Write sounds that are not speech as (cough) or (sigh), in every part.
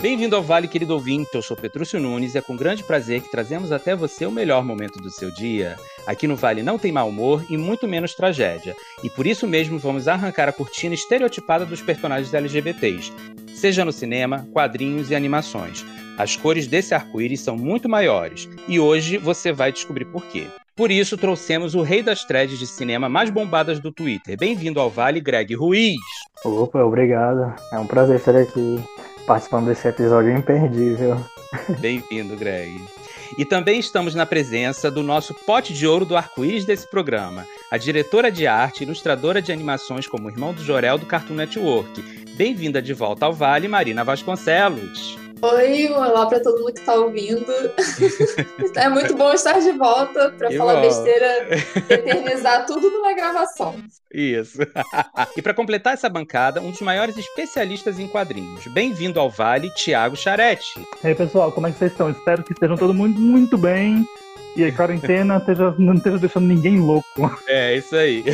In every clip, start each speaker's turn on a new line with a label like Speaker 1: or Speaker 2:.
Speaker 1: Bem-vindo ao Vale, querido ouvinte. Eu sou Petrúcio Nunes e é com grande prazer que trazemos até você o melhor momento do seu dia. Aqui no Vale não tem mau humor e muito menos tragédia. E por isso mesmo vamos arrancar a cortina estereotipada dos personagens LGBTs, seja no cinema, quadrinhos e animações. As cores desse arco-íris são muito maiores e hoje você vai descobrir por quê. Por isso trouxemos o rei das threads de cinema mais bombadas do Twitter. Bem-vindo ao Vale, Greg Ruiz.
Speaker 2: Opa, obrigado. É um prazer estar aqui participando desse episódio imperdível.
Speaker 1: Bem-vindo, Greg. E também estamos na presença do nosso pote de ouro do arco-íris desse programa, a diretora de arte e ilustradora de animações como Irmão do Jorel do Cartoon Network. Bem-vinda de volta ao Vale, Marina Vasconcelos.
Speaker 3: Oi, olá para todo mundo que está ouvindo. é muito bom estar de volta para falar bom. besteira, eternizar tudo numa gravação.
Speaker 1: Isso. (laughs) e para completar essa bancada, um dos maiores especialistas em quadrinhos. Bem-vindo ao Vale, Tiago Charete.
Speaker 4: E aí, pessoal, como é que vocês estão? Espero que estejam todo mundo muito bem. E a quarentena esteja, não esteja deixando ninguém louco.
Speaker 1: É, isso aí.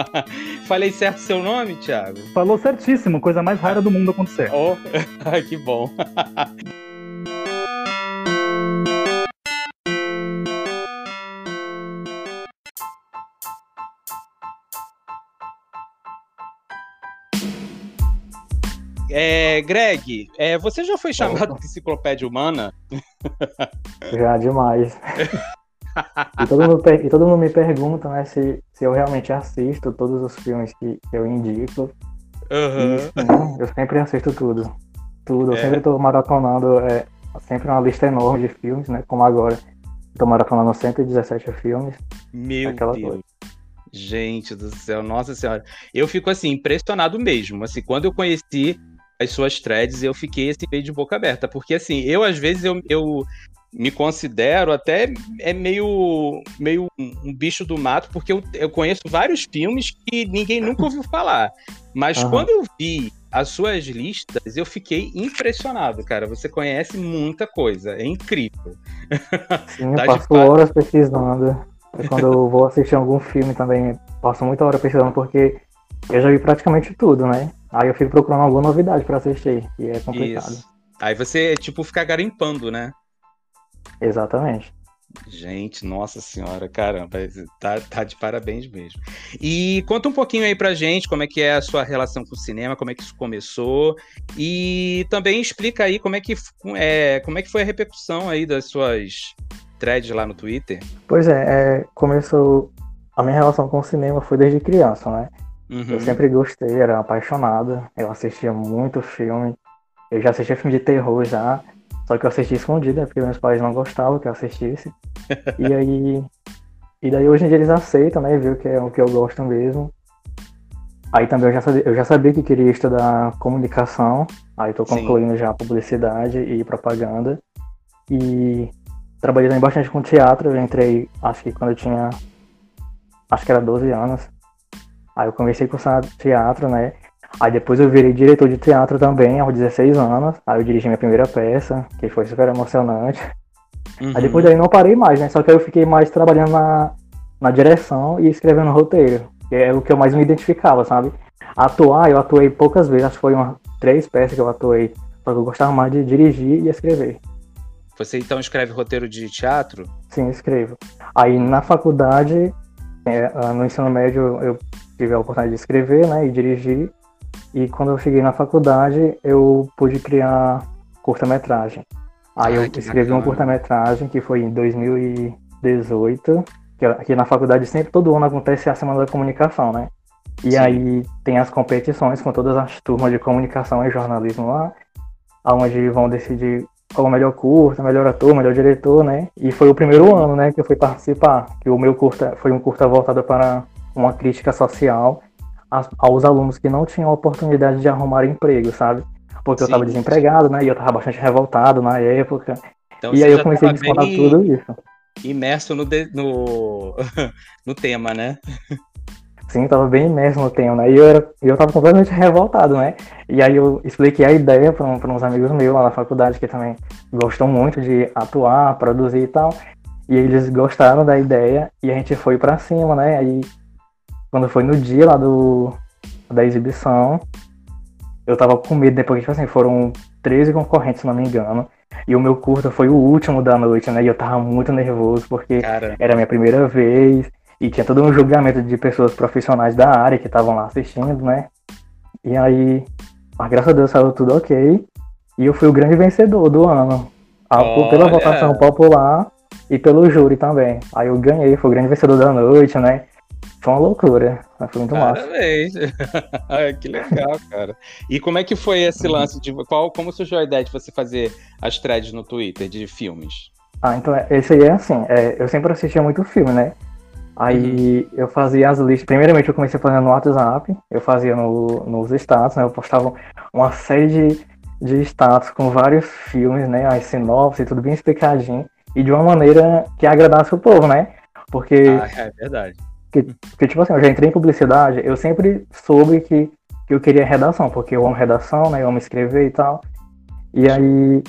Speaker 1: (laughs) Falei certo seu nome, Thiago?
Speaker 4: Falou certíssimo, coisa mais rara do mundo acontecer.
Speaker 1: Oh, (laughs) que bom. (laughs) É, Greg, é, você já foi chamado de enciclopédia humana?
Speaker 2: Já, demais. e, todo mundo, e todo mundo me pergunta né, se, se eu realmente assisto todos os filmes que, que eu indico.
Speaker 1: Uhum.
Speaker 2: Né, eu sempre assisto tudo. Tudo. Eu é. sempre estou maratonando é, sempre uma lista enorme de filmes, né? Como agora. Estou maratonando 117 filmes.
Speaker 1: Meu Deus. Coisa. Gente do céu, nossa senhora. Eu fico assim, impressionado mesmo. Assim, quando eu conheci as suas threads, eu fiquei assim, meio de boca aberta. Porque assim, eu às vezes eu, eu me considero até é meio, meio um bicho do mato, porque eu, eu conheço vários filmes que ninguém nunca ouviu falar. Mas uhum. quando eu vi as suas listas, eu fiquei impressionado, cara. Você conhece muita coisa, é incrível.
Speaker 2: Sim, (laughs) tá eu passo horas pesquisando. Quando eu vou assistir algum filme também, passo muita hora pesquisando, porque eu já vi praticamente tudo, né? Aí eu fico procurando alguma novidade para assistir, e é complicado. Isso.
Speaker 1: Aí você, tipo, fica garimpando, né?
Speaker 2: Exatamente.
Speaker 1: Gente, nossa senhora, caramba, tá, tá de parabéns mesmo. E conta um pouquinho aí pra gente como é que é a sua relação com o cinema, como é que isso começou, e também explica aí como é que, é, como é que foi a repercussão aí das suas threads lá no Twitter.
Speaker 2: Pois é, é começou. A minha relação com o cinema foi desde criança, né? Uhum. Eu sempre gostei, era apaixonado. Eu assistia muito filme. Eu já assistia filme de terror já. Só que eu assisti escondido, né, porque meus pais não gostavam que eu assistisse. e (laughs) aí. E daí hoje em dia eles aceitam, né? Viu que é o que eu gosto mesmo. Aí também eu já sabia, eu já sabia que queria estudar comunicação. Aí tô concluindo Sim. já publicidade e propaganda. E trabalhei também bastante com teatro. Eu entrei, acho que quando eu tinha. Acho que era 12 anos. Aí eu comecei cursar teatro, né? Aí depois eu virei diretor de teatro também, aos 16 anos. Aí eu dirigi minha primeira peça, que foi super emocionante. Uhum. Aí depois daí não parei mais, né? Só que aí eu fiquei mais trabalhando na, na direção e escrevendo roteiro. Que é o que eu mais me identificava, sabe? Atuar, eu atuei poucas vezes, acho que foi umas três peças que eu atuei. Só que eu gostava mais de dirigir e escrever.
Speaker 1: Você então escreve roteiro de teatro?
Speaker 2: Sim, escrevo. Aí na faculdade, é, no ensino médio, eu tive a oportunidade de escrever né, e dirigir. E quando eu cheguei na faculdade, eu pude criar curta-metragem. Aí Ai, eu escrevi bacana. um curta-metragem que foi em 2018, que aqui na faculdade sempre, todo ano acontece a Semana da Comunicação, né? E Sim. aí tem as competições com todas as turmas de comunicação e jornalismo lá, onde vão decidir qual o melhor curta, melhor ator, melhor diretor, né? E foi o primeiro ano, né, que eu fui participar, que o meu curta foi um curta voltado para uma crítica social aos alunos que não tinham oportunidade de arrumar emprego, sabe? Porque Sim. eu estava desempregado, né? E eu estava bastante revoltado na época. Então, e aí eu comecei a descontar tudo isso.
Speaker 1: Imerso no, de... no... (laughs) no tema, né?
Speaker 2: Sim, estava bem imerso no tema, né? E eu, era, eu tava completamente revoltado, né? E aí eu expliquei a ideia para uns amigos meus lá na faculdade que também gostam muito de atuar, produzir e tal. E eles gostaram da ideia e a gente foi para cima, né? Aí quando foi no dia lá do, da exibição, eu tava com medo, né? Porque, tipo assim, foram 13 concorrentes, se não me engano. E o meu curta foi o último da noite, né? E eu tava muito nervoso, porque Cara. era a minha primeira vez. E tinha todo um julgamento de pessoas profissionais da área que estavam lá assistindo, né? E aí, mas graças a Deus saiu tudo ok. E eu fui o grande vencedor do ano. Olha. Pela votação popular e pelo júri também. Aí eu ganhei, fui o grande vencedor da noite, né? Foi uma loucura, mas foi muito
Speaker 1: Parabéns. (laughs) massa. que legal, cara. E como é que foi esse uhum. lance de qual, como surgiu a ideia de você fazer as threads no Twitter de filmes?
Speaker 2: Ah, então esse aí é assim, é, eu sempre assistia muito filme, né? Aí uhum. eu fazia as listas. Primeiramente eu comecei fazendo no WhatsApp, eu fazia no, nos status, né? Eu postava uma série de, de status com vários filmes, né? As sinopses, tudo bem explicadinho. E de uma maneira que agradasse o povo, né? Porque.
Speaker 1: Ah, é verdade
Speaker 2: que, que, tipo assim, eu já entrei em publicidade, eu sempre soube que, que eu queria redação, porque eu amo redação, né? Eu amo escrever e tal. E aí,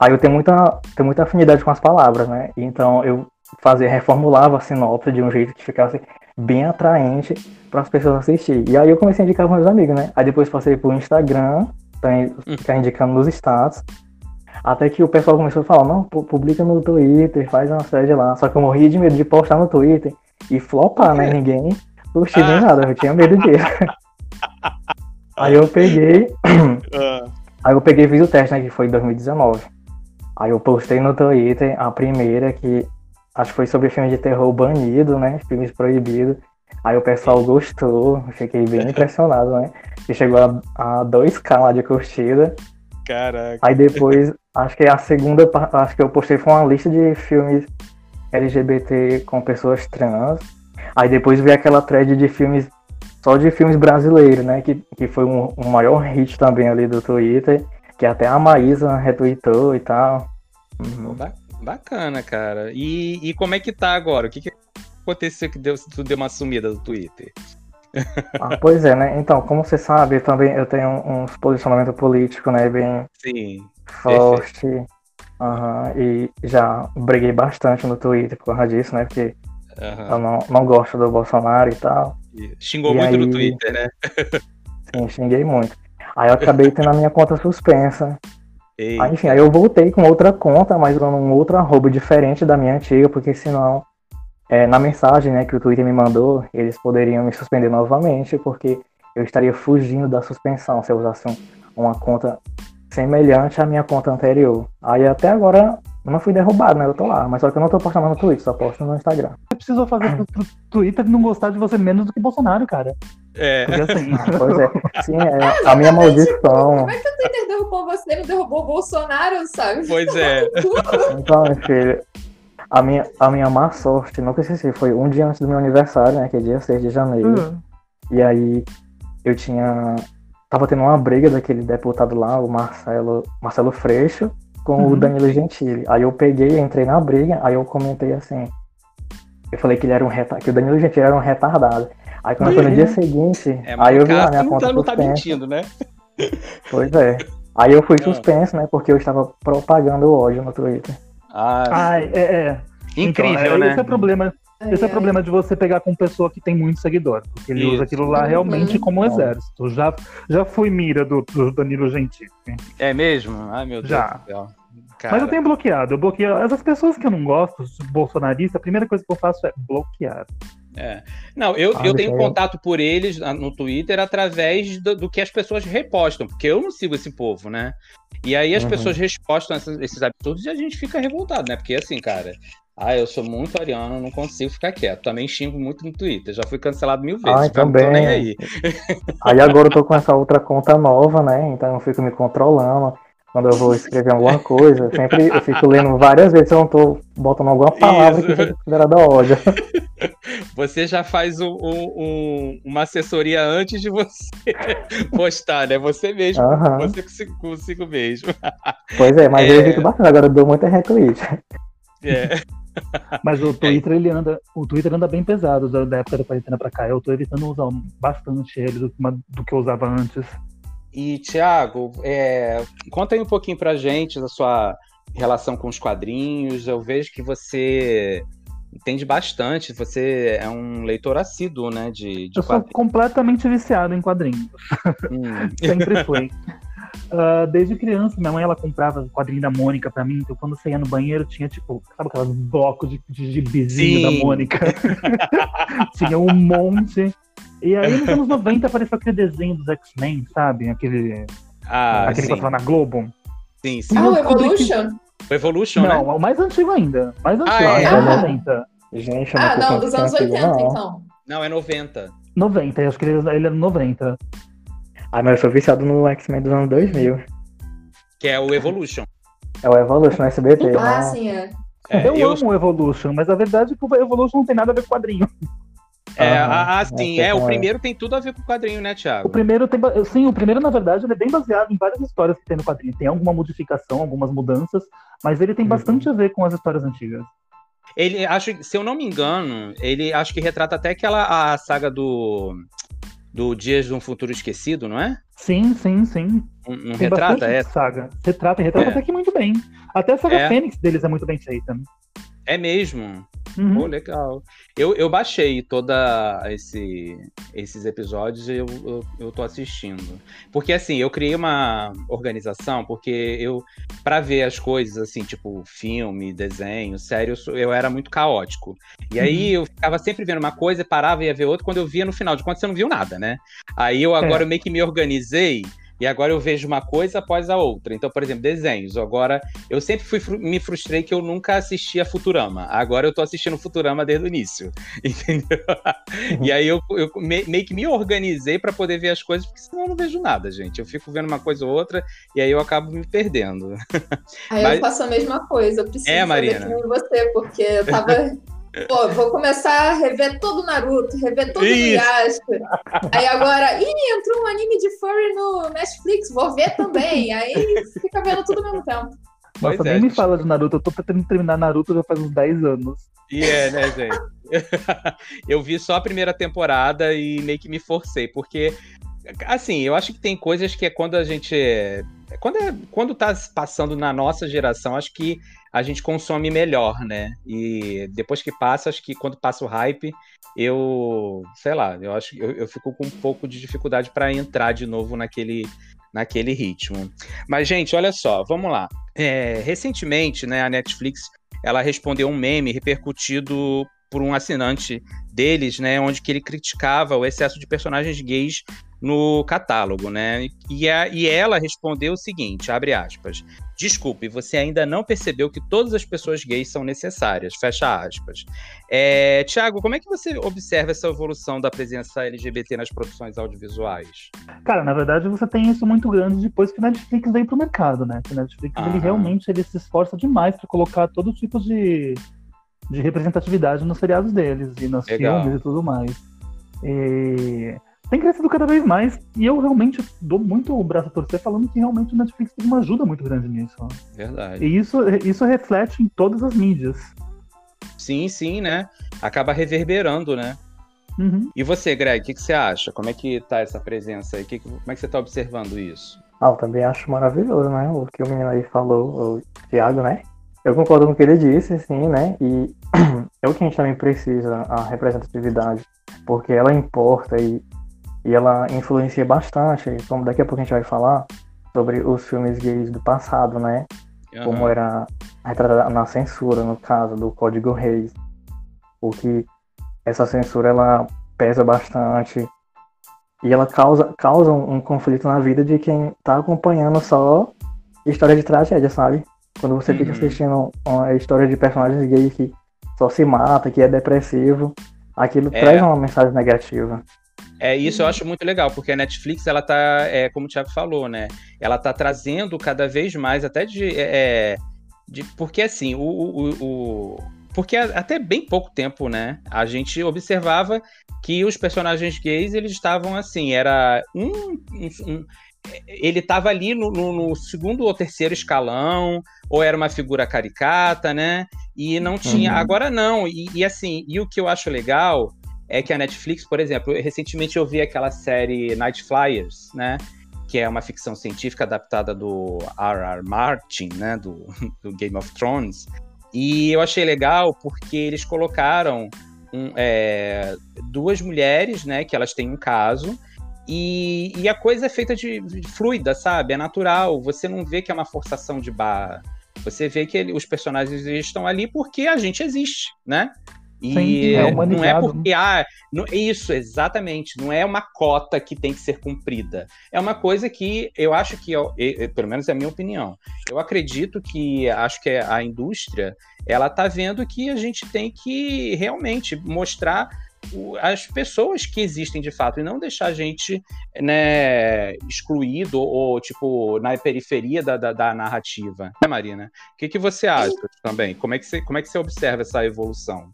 Speaker 2: aí eu tenho muita, tenho muita afinidade com as palavras, né? Então eu fazia, reformulava a sinopse de um jeito que ficasse bem atraente para as pessoas assistirem. E aí eu comecei a indicar para meus amigos, né? Aí depois passei pro Instagram, também ficar indicando nos status. Até que o pessoal começou a falar, não, publica no Twitter, faz uma thread lá. Só que eu morria de medo de postar no Twitter e flopar, né? Ninguém curtiu nem nada, eu tinha medo disso. (laughs) Aí eu peguei. Ah. Aí eu peguei e fiz o teste, né? Que foi em 2019. Aí eu postei no Twitter a primeira que acho que foi sobre filme de terror banido, né? Filmes proibidos. Aí o pessoal gostou, fiquei bem (laughs) impressionado, né? E chegou a, a 2k lá de curtida.
Speaker 1: Caraca.
Speaker 2: Aí depois, acho que a segunda, acho que eu postei foi uma lista de filmes LGBT com pessoas trans. Aí depois veio aquela thread de filmes, só de filmes brasileiros, né? Que, que foi um, um maior hit também ali do Twitter, que até a Maísa retweetou e tal.
Speaker 1: Uhum. Bacana, cara. E, e como é que tá agora? O que, que aconteceu que deu, tu deu uma sumida do Twitter? (laughs)
Speaker 2: Ah, pois é, né? Então, como você sabe, também eu tenho um posicionamento político, né? Bem
Speaker 1: Sim,
Speaker 2: forte. Uhum, e já briguei bastante no Twitter por causa disso, né? Porque uhum. eu não, não gosto do Bolsonaro e tal.
Speaker 1: E xingou e muito aí... no Twitter, né?
Speaker 2: Sim, xinguei muito. Aí eu acabei tendo a minha conta suspensa. Aí, enfim, aí eu voltei com outra conta, mas usando um outro arroba diferente da minha antiga, porque senão, é, na mensagem né, que o Twitter me mandou, eles poderiam me suspender novamente, porque eu estaria fugindo da suspensão se eu usasse uma conta semelhante à minha conta anterior. Aí até agora eu não fui derrubado, né? Eu tô lá. Mas só que eu não tô postando no Twitter, só posto no Instagram.
Speaker 4: Você precisou fazer pro, pro Twitter não gostar de você menos do que Bolsonaro, cara.
Speaker 1: É.
Speaker 2: Porque, assim, (laughs) pois é. (laughs) Sim, é a minha maldição.
Speaker 3: Como é que o Twitter derrubou você e não derrubou o Bolsonaro, sabe?
Speaker 1: Pois é. (laughs)
Speaker 2: então, filho, a minha, a minha má sorte, nunca esqueci, foi um dia antes do meu aniversário, né? Que é dia 6 de janeiro. Uhum. E aí eu tinha tava tendo uma briga daquele deputado lá, o Marcelo, Marcelo Freixo, com uhum. o Danilo Gentili. Aí eu peguei, entrei na briga, aí eu comentei assim. Eu falei que ele era um retardado, que o Danilo Gentili era um retardado. Aí quando foi no dia seguinte, é, aí eu vi a minha conta não tá mentindo,
Speaker 1: né?
Speaker 2: Pois é. Aí eu fui (laughs) suspenso, né? Porque eu estava propagando o ódio no Twitter.
Speaker 4: Ah, Ai, é, é.
Speaker 1: Incrível, então, é, né?
Speaker 4: Esse é o problema. Esse é o problema de você pegar com pessoa que tem muito seguidor, porque ele Isso. usa aquilo lá realmente uhum. como exército. Já, já fui mira do, do Danilo Gentili.
Speaker 1: É mesmo? Ai, meu Deus já. do céu.
Speaker 4: Cara. Mas eu tenho bloqueado. Eu bloqueio. Essas pessoas que eu não gosto, bolsonarista, a primeira coisa que eu faço é bloquear.
Speaker 1: É. Não, eu, ah, eu tenho contato por eles no Twitter através do, do, que as pessoas repostam, porque eu não sigo esse povo, né? E aí as uhum. pessoas repostam esses, esses absurdos e a gente fica revoltado, né? Porque assim, cara, ah, eu sou muito ariano, não consigo ficar quieto. Também xingo muito no Twitter, já fui cancelado mil vezes.
Speaker 2: Ah, também. Aí. aí agora eu tô com essa outra conta nova, né? Então eu fico me controlando. Quando eu vou escrever alguma coisa, sempre eu fico lendo várias vezes se eu não tô botando alguma palavra Isso. que seja considerada ódio. (laughs)
Speaker 1: Você já faz um, um, uma assessoria antes de você (laughs) postar, né? Você mesmo, uhum. você consigo, consigo mesmo. (laughs)
Speaker 2: Pois é, mas é... eu evito bastante, agora eu dou muita retweet.
Speaker 1: É.
Speaker 4: Mas o Twitter, ele anda. O Twitter anda bem pesado da época da quarentena pra cá. Eu tô evitando usar bastante ele do, do que eu usava antes.
Speaker 1: E, Thiago, é, conta aí um pouquinho pra gente da sua relação com os quadrinhos. Eu vejo que você entende bastante. Você é um leitor assíduo, né? De, de
Speaker 4: Eu sou completamente viciado em quadrinhos. Hum. (laughs) Sempre fui. Uh, desde criança, minha mãe ela comprava o quadrinho da Mônica pra mim, então quando você ia no banheiro tinha tipo, sabe aquelas blocos de, de gibizinho da Mônica? (laughs) tinha um monte. E aí nos anos 90 apareceu aquele desenho dos X-Men, sabe? Aquele. Ah, aquele sim. que passava na Globo.
Speaker 1: Sim, sim.
Speaker 3: Ah, o Evolution?
Speaker 1: O Evolution,
Speaker 4: não,
Speaker 1: né?
Speaker 4: o mais antigo ainda. Mais antigo, ah, é?
Speaker 3: ah. 90. Gente, ah, não, dos anos 80, não. então.
Speaker 1: Não, é 90.
Speaker 4: 90, acho que ele, ele é 90.
Speaker 2: Ah, mas eu sou viciado no X-Men dos anos 2000.
Speaker 1: Que é o Evolution.
Speaker 2: É o Evolution no SBT.
Speaker 3: Ah, sim, é.
Speaker 4: é eu, eu, amo o Evolution, mas a verdade é que o Evolution não tem nada a ver com quadrinho.
Speaker 1: É, ah, sim, é, o primeiro tem tudo a ver com o quadrinho, né, Thiago?
Speaker 4: O primeiro tem, sim, o primeiro, na verdade, ele é bem baseado em várias histórias que tem no quadrinho. Tem alguma modificação, algumas mudanças, mas ele tem uhum. bastante a ver com as histórias antigas.
Speaker 1: Ele, acho, se eu não me engano, ele acho que retrata até aquela a saga do do Dias de um Futuro Esquecido, não é?
Speaker 4: Sim, sim, sim.
Speaker 1: Não, não retrata essa?
Speaker 4: Saga. Retrata, retrata é. até que muito bem. Até a saga é. Fênix deles é muito bem feita.
Speaker 1: É mesmo? Uhum. Legal. Eu, eu baixei toda esse, esses episódios e eu, eu, eu tô assistindo. Porque assim, eu criei uma organização, porque eu, para ver as coisas assim, tipo filme, desenho, sério, eu, eu era muito caótico. E aí uhum. eu ficava sempre vendo uma coisa, parava e ia ver outra, quando eu via no final de contas você não viu nada, né? Aí eu agora é. meio que me organizei e agora eu vejo uma coisa após a outra. Então, por exemplo, desenhos. Agora, eu sempre fui, me frustrei que eu nunca assistia Futurama. Agora eu tô assistindo Futurama desde o início. (laughs) Entendeu? Uhum. E aí eu, eu meio que me organizei para poder ver as coisas, porque senão eu não vejo nada, gente. Eu fico vendo uma coisa ou outra e aí eu acabo me perdendo.
Speaker 3: Aí Mas... eu faço a mesma coisa. Eu preciso é, Marina. você, porque eu tava (laughs) Pô, vou começar a rever todo o Naruto, rever todo o Yasha. Aí agora, ih, entrou um anime de furry no Netflix, vou ver também. Aí fica vendo tudo ao mesmo tempo.
Speaker 4: Nossa, nem é, me fala de Naruto, eu tô pretendendo terminar Naruto já faz uns 10 anos.
Speaker 1: E é, né, gente? (laughs) eu vi só a primeira temporada e meio que me forcei, porque, assim, eu acho que tem coisas que é quando a gente. Quando, é, quando tá passando na nossa geração, acho que a gente consome melhor, né? E depois que passa, acho que quando passa o hype, eu, sei lá, eu acho eu, eu fico com um pouco de dificuldade para entrar de novo naquele naquele ritmo. Mas gente, olha só, vamos lá. É, recentemente, né, a Netflix ela respondeu um meme repercutido por um assinante deles, né, onde que ele criticava o excesso de personagens gays no catálogo, né? E, a, e ela respondeu o seguinte, abre aspas, desculpe, você ainda não percebeu que todas as pessoas gays são necessárias, fecha aspas. É, Tiago, como é que você observa essa evolução da presença LGBT nas produções audiovisuais?
Speaker 4: Cara, na verdade você tem isso muito grande depois que a Netflix veio pro mercado, né? Que a Netflix, ele realmente ele se esforça demais para colocar todo tipo de, de representatividade nos seriados deles e nos Legal. filmes e tudo mais. E tem crescido cada vez mais. E eu realmente dou muito o braço a torcer falando que realmente o Netflix tem uma ajuda muito grande nisso.
Speaker 1: Verdade.
Speaker 4: E isso, isso reflete em todas as mídias.
Speaker 1: Sim, sim, né? Acaba reverberando, né?
Speaker 4: Uhum.
Speaker 1: E você, Greg, o que, que, você acha? Como é que tá essa presença aí? Que, como é que você tá observando isso?
Speaker 2: Ah, eu também acho maravilhoso, né? O que o menino aí falou, o Thiago, né? Eu concordo com o que ele disse, sim, né? E (clears throat) é o que a gente também precisa, a representatividade, porque ela importa e e ela influencia bastante, como daqui a pouco a gente vai falar, sobre os filmes gays do passado, né? Uhum. Como era retratada na censura, no caso do Código Reis. O que essa censura ela pesa bastante e ela causa, causa um, um conflito na vida de quem tá acompanhando só história de tragédia, sabe? Quando você uhum. fica assistindo uma história de personagens gays que só se mata, que é depressivo, aquilo é. traz uma mensagem negativa.
Speaker 1: É, isso eu acho muito legal, porque a Netflix, ela tá, é, como o Thiago falou, né? Ela tá trazendo cada vez mais, até de. É, é de porque assim, o, o, o, Porque até bem pouco tempo, né? A gente observava que os personagens gays, eles estavam assim, era um. um, um ele estava ali no, no, no, segundo ou terceiro escalão, ou era uma figura caricata, né? E não tinha. Uhum. Agora não. E, e assim, e o que eu acho legal é que a Netflix, por exemplo, recentemente eu vi aquela série Night Flyers, né? Que é uma ficção científica adaptada do R.R. Martin, né? Do, (laughs) do Game of Thrones. E eu achei legal porque eles colocaram um, é, duas mulheres, né, que elas têm um caso, e, e a coisa é feita de, de, fluida, sabe? É natural. Você não vê que é uma forçação de barra. Você vê que ele, os personagens estão ali porque a gente existe, né? E Sim, é não é porque, ah, não, isso, exatamente, não é uma cota que tem que ser cumprida. É uma coisa que eu acho que, eu, eu, pelo menos é a minha opinião, eu acredito que, acho que a indústria, ela tá vendo que a gente tem que realmente mostrar as pessoas que existem de fato e não deixar a gente né, excluído ou, tipo, na periferia da, da, da narrativa. Né, Marina? O que, que você acha também? Como é que você, como é que você observa essa evolução?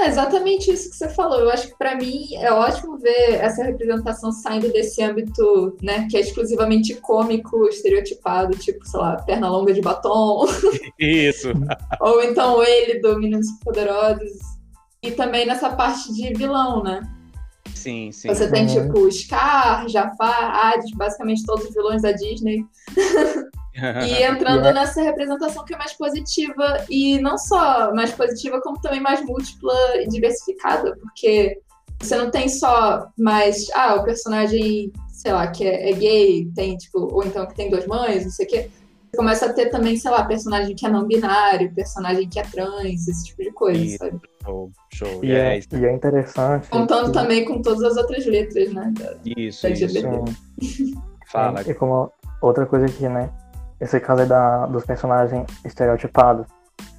Speaker 3: É exatamente isso que você falou. Eu acho que para mim é ótimo ver essa representação saindo desse âmbito, né, que é exclusivamente cômico, estereotipado, tipo, sei lá, perna longa de batom.
Speaker 1: Isso. (laughs)
Speaker 3: Ou então ele do Meninos Poderosos e também nessa parte de vilão, né?
Speaker 1: Sim, sim.
Speaker 3: Você tem, uhum. tipo, Scar, Jafar, Hades, basicamente todos os vilões da Disney. (laughs) (laughs) e entrando yeah. nessa representação que é mais positiva, e não só mais positiva, como também mais múltipla e diversificada, porque você não tem só mais, ah, o personagem, sei lá, que é, é gay, tem, tipo, ou então que tem duas mães, não sei o quê começa a ter também, sei lá, personagem que é não binário, personagem que é trans, esse tipo de coisa, e, sabe?
Speaker 1: Show, show.
Speaker 2: E, é, e é interessante.
Speaker 3: Contando que... também com todas as outras letras, né?
Speaker 1: Da, isso, da isso. Fala.
Speaker 2: E como outra coisa aqui, né? Esse caso da, dos personagens estereotipados.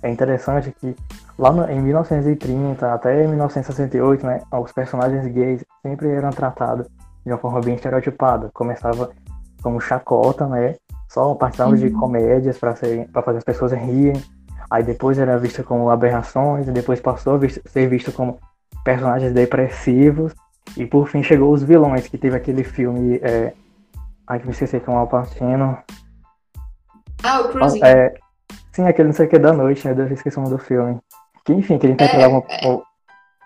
Speaker 2: É interessante que lá no, em 1930 até 1968, né, os personagens gays sempre eram tratados de uma forma bem estereotipada. Começava como chacota, né? Só participavam de comédias para fazer as pessoas rirem. Aí depois era visto como aberrações, e depois passou a ser visto como personagens depressivos. E por fim chegou os vilões, que teve aquele filme. É... Ai, que me esqueci com o Alpatino.
Speaker 3: Ah, o Cruising.
Speaker 2: É... Sim, aquele não sei o que da noite, né? Eu esqueci o nome do filme. Que enfim, que ele interpretava é, é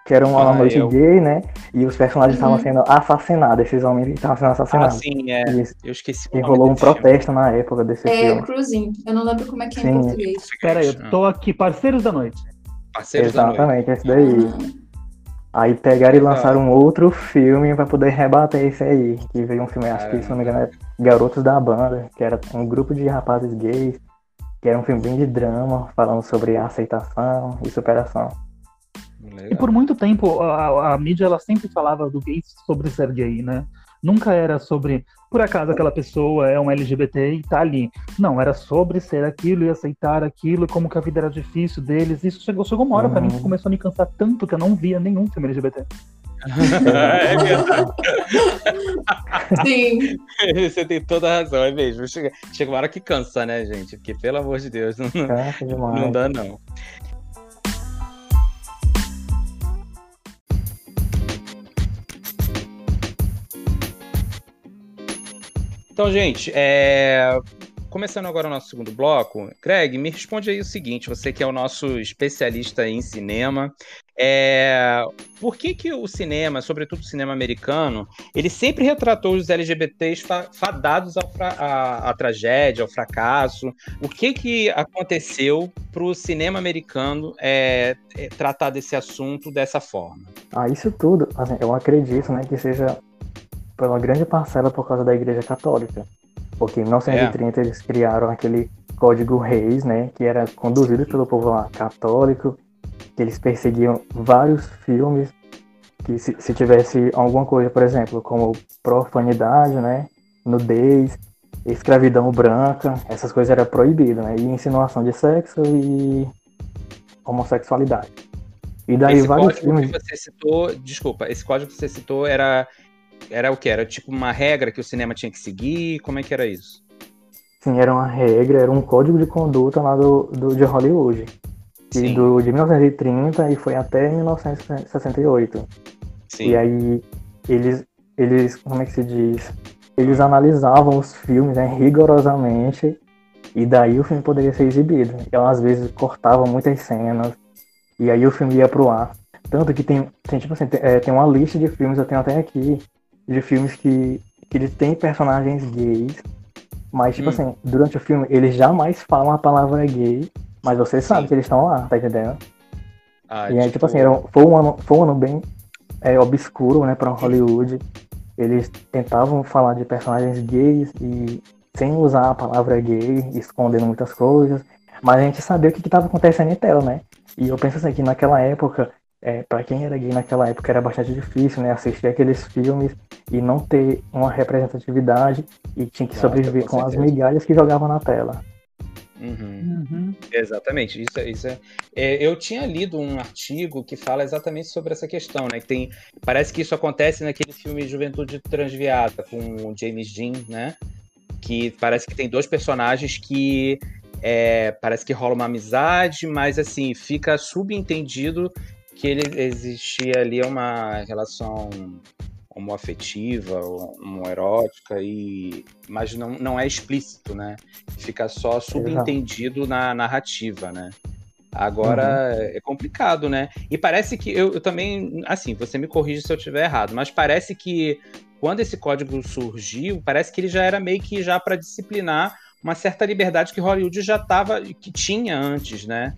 Speaker 2: que era uma ah, noite eu... gay, né? E os personagens estavam uhum. sendo assassinados, esses homens estavam sendo assassinados. Ah,
Speaker 1: sim, é. E, eu esqueci.
Speaker 2: E rolou um protesto filme. na época desse
Speaker 3: é,
Speaker 2: filme.
Speaker 3: É, Cruising. Eu não lembro como é que é sim. em português.
Speaker 4: Espera aí, eu tô aqui, Parceiros da Noite.
Speaker 1: Parceiros
Speaker 2: Exatamente,
Speaker 1: da
Speaker 2: Noite. esse daí. Uhum. Aí pegaram e lançaram um outro filme pra poder rebater esse aí. Que veio um filme, acho que se não me engano, é Garotos da Banda, que era um grupo de rapazes gays, que era um filme bem de drama, falando sobre aceitação e superação.
Speaker 4: Legal. E por muito tempo a, a, mídia ela sempre falava do gay sobre ser gay, né? Nunca era sobre, por acaso aquela pessoa é um LGBT e tá ali. Não, era sobre ser aquilo e aceitar aquilo, e como que a vida era difícil deles. Isso chegou, chegou uma hora uhum. pra mim que uhum. começou a me cansar tanto que eu não via nenhum filme LGBT.
Speaker 1: é (laughs)
Speaker 3: verdade. Sim. (laughs)
Speaker 1: Você tem toda a razão, é mesmo. Chega, chega uma hora que cansa, né, gente? Porque, pelo amor de Deus, não, não dá, não. Então, gente, é... começando agora o nosso segundo bloco, Craig, me responde aí o seguinte: você que é o nosso especialista em cinema, é... por que, que o cinema, sobretudo o cinema americano, ele sempre retratou os LGBTs fadados fra... à, à tragédia, ao fracasso? O que, que aconteceu para o cinema americano é... É, tratar desse assunto dessa forma?
Speaker 2: Ah, isso tudo, assim, eu acredito né, que seja por uma grande parcela por causa da Igreja Católica. Porque em 1930 é. eles criaram aquele Código Reis, né, que era conduzido pelo povo lá católico, que eles perseguiam vários filmes que se, se tivesse alguma coisa, por exemplo, como profanidade, né, nudez, escravidão branca, essas coisas eram proibidas, né, e insinuação de sexo e homossexualidade.
Speaker 1: E daí esse vários filmes... que você citou, desculpa, esse código que você citou era era o que? Era tipo uma regra que o cinema tinha que seguir? Como é que era isso?
Speaker 2: Sim, era uma regra, era um código de conduta lá do, do de Hollywood. Sim. Do, de 1930 e foi até 1968. Sim. E aí eles, eles, como é que se diz? Eles analisavam os filmes né, rigorosamente e daí o filme poderia ser exibido. E às vezes cortavam muitas cenas e aí o filme ia pro ar. Tanto que tem, tem tipo assim, tem, é, tem uma lista de filmes, eu tenho até aqui, de filmes que, que eles têm personagens gays, mas, tipo hum. assim, durante o filme eles jamais falam a palavra gay, Mas você sabe Sim. que eles estão lá, tá entendendo? Ah, e aí, tipo, tipo assim, era, foi, um ano, foi um ano bem é, obscuro, né, pra Hollywood. Eles tentavam falar de personagens gays e sem usar a palavra gay, escondendo muitas coisas. Mas a gente sabia o que estava acontecendo em tela, né? E eu penso assim, que naquela época, é, para quem era gay naquela época, era bastante difícil, né? Assistir aqueles filmes e não ter uma representatividade e tinha que sobreviver com, com as migalhas que jogavam na tela.
Speaker 1: Uhum. Uhum. Exatamente. Isso, é, isso é, é, Eu tinha lido um artigo que fala exatamente sobre essa questão, né? Que tem, parece que isso acontece naquele filme Juventude Transviada com o James Dean, né? Que parece que tem dois personagens que é, parece que rola uma amizade, mas assim fica subentendido que ele existia ali uma relação homoafetiva, homoerótica, e, mas não, não é explícito, né? Fica só subentendido na narrativa, né? Agora uhum. é complicado, né? E parece que eu, eu, também, assim, você me corrige se eu estiver errado, mas parece que quando esse código surgiu, parece que ele já era meio que já para disciplinar uma certa liberdade que Hollywood já tava, que tinha antes, né?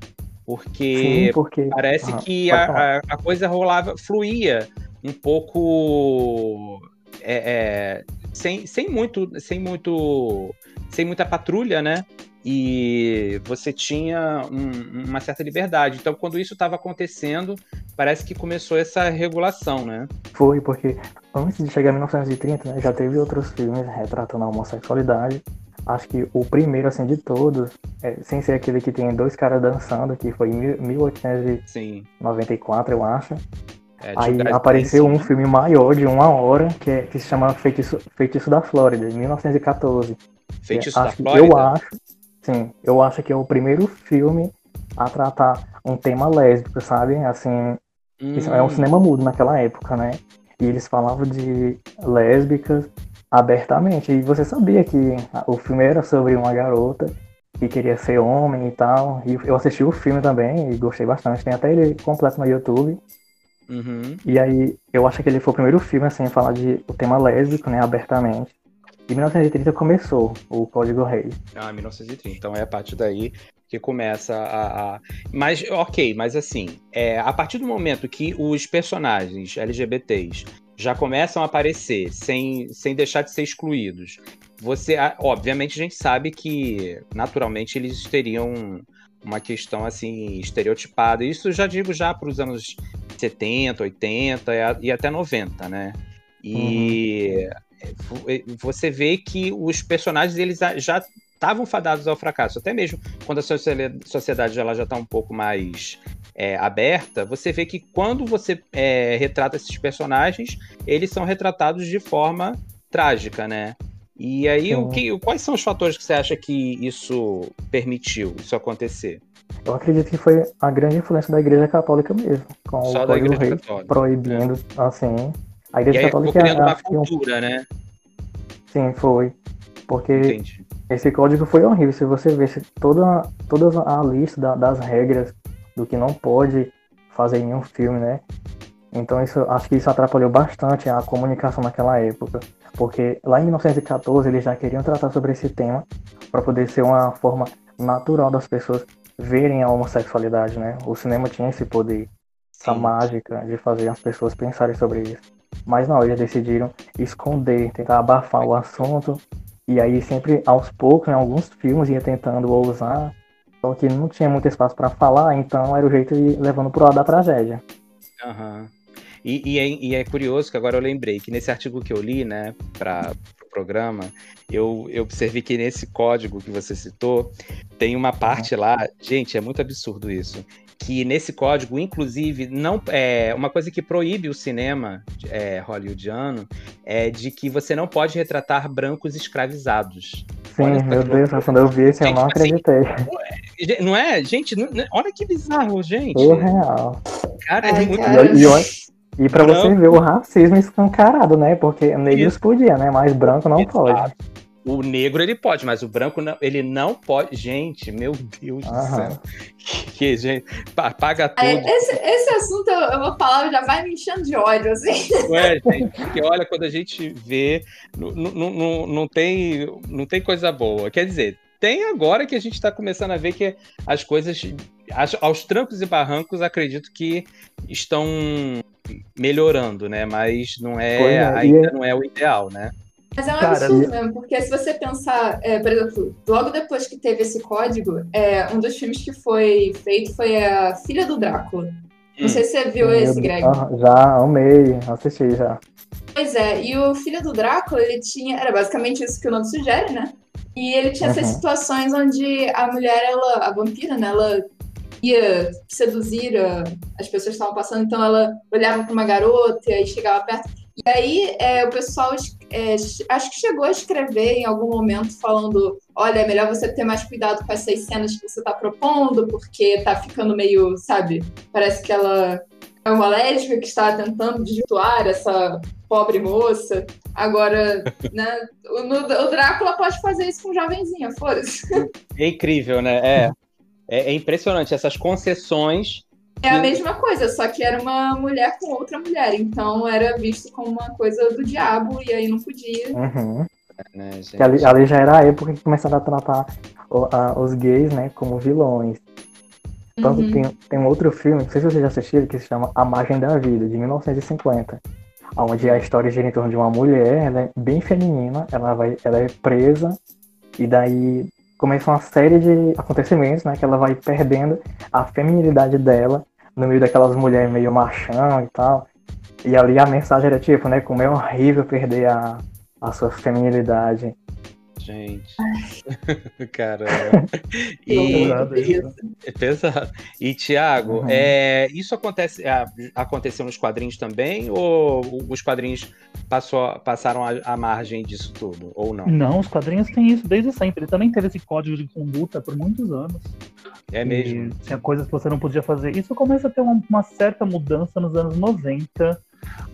Speaker 1: Porque, Sim, porque... parece que a, a, coisa rolava, fluía um pouco é, é, sem, sem muito sem muito sem muita patrulha né? E você tinha um, uma certa liberdade. Então quando isso estava acontecendo parece que começou essa regulação né?
Speaker 2: Foi porque antes de chegar em 1930 né, já teve outros filmes retratando a homossexualidade acho que o primeiro assim de todos é, sem ser aquele que tem dois caras dançando que foi em 1894 eu acho é, Aí apareceu um filme maior de uma hora que, é, que se chama Feitiço, Feitiço da Flórida, de 1914.
Speaker 1: Feitiço é, da Flórida?
Speaker 2: Eu acho, sim, eu acho que é o primeiro filme a tratar um tema lésbico, sabe? Assim, hum. é um hum. cinema mudo naquela época, né? E eles falavam de lésbicas abertamente. E você sabia que o filme era sobre uma garota que queria ser homem e tal. E eu assisti o filme também e gostei bastante. Tem até ele completo no YouTube. Uhum. E aí, eu acho que ele foi o primeiro filme assim, a falar de o tema lésbico, né, abertamente. Em 1930 começou o Código Rei.
Speaker 1: Ah, 1930. Então é a partir daí que começa a. a... Mas, ok, mas assim, é, a partir do momento que os personagens LGBTs já começam a aparecer sem, sem deixar de ser excluídos, você. Obviamente a gente sabe que naturalmente eles teriam uma questão assim estereotipada. Isso já digo já para os anos 70, 80 e até 90, né? E uhum. você vê que os personagens eles já estavam fadados ao fracasso, até mesmo quando a sociedade ela já está um pouco mais é, aberta, você vê que quando você é, retrata esses personagens, eles são retratados de forma trágica, né? E aí, o que, quais são os fatores que você acha que isso permitiu isso acontecer?
Speaker 2: Eu acredito que foi a grande influência da Igreja Católica mesmo, com Só o Código Rei Católica. proibindo, é. assim. A Igreja aí, Católica
Speaker 1: criando uma cultura, um... né?
Speaker 2: Sim, foi. Porque Entendi. esse código foi horrível. Se você vê toda, toda a lista da, das regras do que não pode fazer em um filme, né? Então isso, acho que isso atrapalhou bastante a comunicação naquela época, porque lá em 1914 eles já queriam tratar sobre esse tema para poder ser uma forma natural das pessoas verem a homossexualidade, né? O cinema tinha esse poder, essa Sim. mágica de fazer as pessoas pensarem sobre isso. Mas não, eles decidiram esconder, tentar abafar o assunto. E aí sempre aos poucos, em alguns filmes, ia tentando ousar, só que não tinha muito espaço para falar, então era o jeito de ir levando pro lado da tragédia.
Speaker 1: Aham. Uhum. E, e, é, e, é, curioso que agora eu lembrei que nesse artigo que eu li, né, para o pro programa, eu, eu observei que nesse código que você citou, tem uma parte uhum. lá, gente, é muito absurdo isso, que nesse código, inclusive, não é uma coisa que proíbe o cinema é, hollywoodiano é de que você não pode retratar brancos escravizados.
Speaker 2: Sim, meu Deus, quando eu vi esse eu não tipo assim,
Speaker 1: acreditei. Assim, não é, gente? Não, olha que bizarro, gente.
Speaker 2: Surreal.
Speaker 1: Cara, é Ai, é muito. Cara.
Speaker 2: E, e, e para você ver o racismo escancarado, né? Porque negros Isso. podia, né? Mas branco não Exato. pode.
Speaker 1: O negro ele pode, mas o branco não, ele não pode. Gente, meu Deus Aham. do céu. Que, gente, paga tudo.
Speaker 3: Esse, esse assunto eu, eu, vou falar, já vai me enchendo de ódio, assim.
Speaker 1: Ué, gente, porque olha, quando a gente vê, não, não, não, não, tem, não tem coisa boa. Quer dizer, tem agora que a gente está começando a ver que as coisas, aos trancos e barrancos, acredito que estão melhorando, né? Mas não é, é ainda é... não é o ideal, né?
Speaker 3: Mas é um absurdo mesmo, porque se você pensar, é, por exemplo, logo depois que teve esse código, é, um dos filmes que foi feito foi a Filha do Drácula. Não sei se você viu esse, Greg.
Speaker 2: Já, amei, assisti já.
Speaker 3: Pois é, e o Filho do Drácula, ele tinha. Era basicamente isso que o nome sugere, né? E ele tinha uhum. essas situações onde a mulher, ela, a vampira, né, ela ia seduzir a, as pessoas que estavam passando, então ela olhava para uma garota e aí chegava perto. E aí é, o pessoal é, acho que chegou a escrever em algum momento falando: olha, é melhor você ter mais cuidado com essas cenas que você está propondo, porque tá ficando meio, sabe? Parece que ela é uma lésbica que está tentando desvirtuar essa pobre moça. Agora, (laughs) né, o, o Drácula pode fazer isso com jovenzinha, foda-se.
Speaker 1: É incrível, né? É, é, é impressionante essas concessões
Speaker 3: é a mesma coisa, só que era uma mulher com outra mulher, então era visto como uma coisa do diabo e aí não podia.
Speaker 2: Uhum. É, né, ali, ali, já era a época que começaram a tratar o, a, os gays, né, como vilões. Tanto uhum. tem, tem um outro filme, não sei se vocês já assistiram, que se chama A Margem da Vida, de 1950. Onde a história gira em torno de uma mulher, ela é bem feminina, ela, vai, ela é presa, e daí começa uma série de acontecimentos, né? Que ela vai perdendo a feminilidade dela no meio daquelas mulheres meio machão e tal. E ali a mensagem era tipo, né? Como é horrível perder a, a sua feminilidade.
Speaker 1: Gente. (laughs) Caramba. (laughs) E, (laughs) é pesado. E, Tiago, uhum. é, isso acontece, é, aconteceu nos quadrinhos também? Ou os quadrinhos passou, passaram à margem disso tudo? Ou não?
Speaker 4: Não, os quadrinhos têm isso desde sempre. Ele também teve esse código de conduta por muitos anos.
Speaker 1: É mesmo.
Speaker 4: Tinha coisas que você não podia fazer. Isso começa a ter uma, uma certa mudança nos anos 90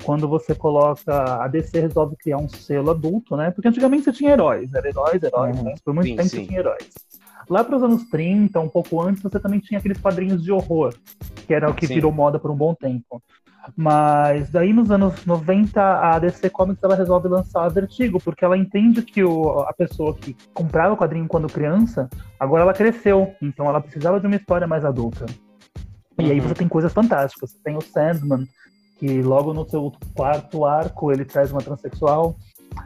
Speaker 4: quando você coloca. A DC resolve criar um selo adulto, né? Porque antigamente você tinha heróis, era heróis, heróis, uhum. né? Por muito sim, tempo sim. você tinha heróis. Lá para os anos 30, um pouco antes, você também tinha aqueles quadrinhos de horror, que era o que sim. virou moda por um bom tempo. Mas daí nos anos 90 a DC Comics ela resolve lançar a Vertigo, porque ela entende que o, a pessoa que comprava o quadrinho quando criança, agora ela cresceu, então ela precisava de uma história mais adulta. E aí uhum. você tem coisas fantásticas. Você tem o Sandman, que logo no seu quarto arco ele traz uma transexual.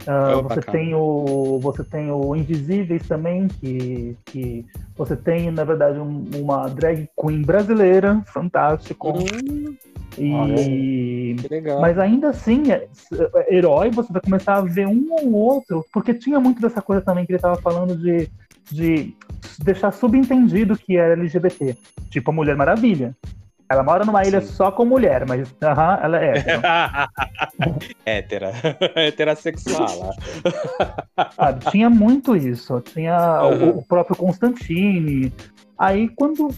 Speaker 4: Uh, você tem o você tem o Invisíveis também que, que você tem na verdade um, uma drag queen brasileira fantástico. Hum, e mas ainda assim é, é, herói você vai começar a ver um ou outro porque tinha muito dessa coisa também que ele estava falando de de deixar subentendido que era LGBT tipo a Mulher Maravilha ela mora numa ilha Sim. só com mulher, mas aham, ela é (laughs) hétera.
Speaker 1: hétera. (laughs) Heterossexual.
Speaker 4: ah, tinha muito isso. Tinha uhum. o, o, próprio Constantine. Aí quando,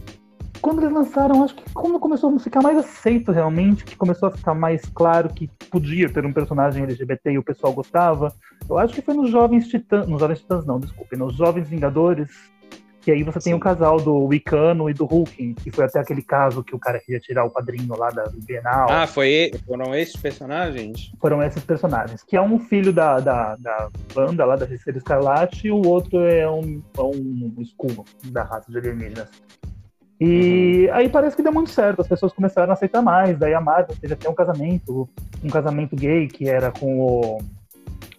Speaker 4: quando eles lançaram, acho que quando começou a ficar mais aceito realmente, que começou a ficar mais claro que podia ter um personagem LGBT e o pessoal gostava, eu acho que foi nos Jovens Titãs. Nos Jovens Titãs, não, desculpe, nos Jovens Vingadores que aí você Sim. tem o casal do Wicano e do Hulk, que foi até aquele caso que o cara queria tirar o padrinho lá da Bienal.
Speaker 1: Ah, foi, foram esses personagens?
Speaker 4: Foram esses personagens. Que é um filho da, da, da banda lá da Terceira Escarlate e o outro é um, é um escudo da raça de alienígenas. E uhum. aí parece que deu muito certo, as pessoas começaram a aceitar mais. Daí a Marvel teve até um casamento, um casamento gay que era com o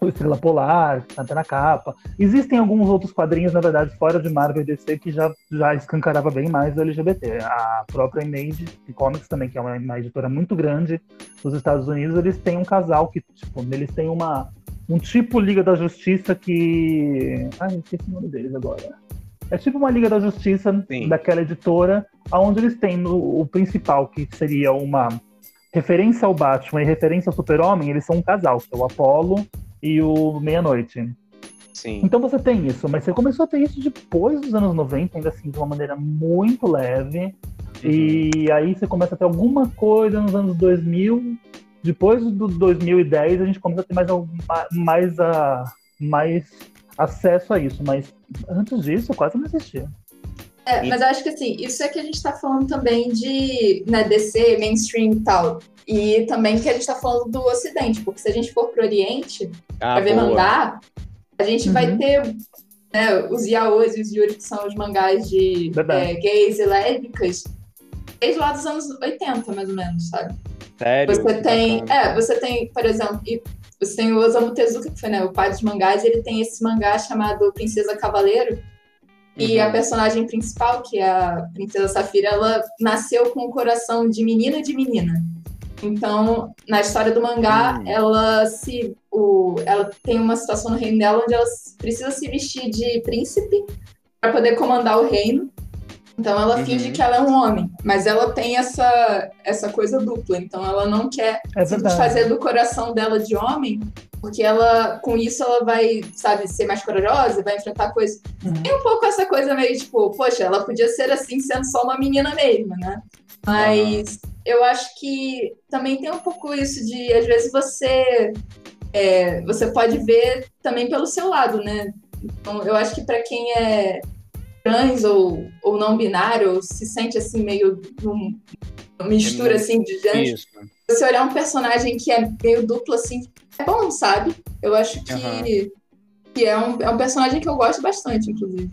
Speaker 4: o Estrela Polar, canta na capa. Existem alguns outros quadrinhos, na verdade, fora de Marvel e DC, que já, já escancarava bem mais o LGBT. A própria Image Comics também, que é uma, uma editora muito grande dos Estados Unidos, eles têm um casal que, tipo, eles têm uma, um tipo Liga da Justiça que... Ai, esqueci o nome deles agora. É tipo uma Liga da Justiça Sim. daquela editora, onde eles têm no, o principal, que seria uma referência ao Batman e referência ao Super-Homem, eles são um casal, que é o Apollo e o Meia-Noite.
Speaker 1: Sim.
Speaker 4: Então você tem isso, mas você começou a ter isso depois dos anos 90, ainda assim, de uma maneira muito leve. Uhum. E aí você começa a ter alguma coisa nos anos 2000. Depois do 2010, a gente começa a ter mais, mais, a, mais acesso a isso. Mas antes disso, quase não existia.
Speaker 3: É, mas eu acho que assim, isso é que a gente está falando também de né, DC, mainstream e tal. E também que a gente está falando do Ocidente, porque se a gente for para o Oriente, ah, para ver mandar, a gente uhum. vai ter né, os yaois e os yuri, que são os mangás de é, gays e lésbicas, desde lá dos anos 80, mais ou menos, sabe?
Speaker 1: Sério?
Speaker 3: Você tem, é, você tem, por exemplo, você tem o Osamu Tezuka, que foi né, o pai dos mangás, e ele tem esse mangá chamado Princesa Cavaleiro, e uhum. a personagem principal, que é a Princesa Safira, ela nasceu com o coração de menina e de menina. Então, na história do mangá, uhum. ela se o, ela tem uma situação no reino dela onde ela precisa se vestir de príncipe para poder comandar o reino. Então ela uhum. finge que ela é um homem, mas ela tem essa, essa coisa dupla. Então ela não quer é se fazer do coração dela de homem, porque ela, com isso, ela vai, sabe, ser mais corajosa, vai enfrentar coisas. Uhum. Tem um pouco essa coisa meio tipo, poxa, ela podia ser assim sendo só uma menina mesmo, né? Mas uhum. Eu acho que também tem um pouco isso de, às vezes, você. É, você pode ver também pelo seu lado, né? Então, eu acho que para quem é trans ou, ou não binário, ou se sente assim meio num, uma mistura assim de gente, você olhar um personagem que é meio duplo assim, é bom, sabe? Eu acho que, uhum. que é, um, é um personagem que eu gosto bastante, inclusive.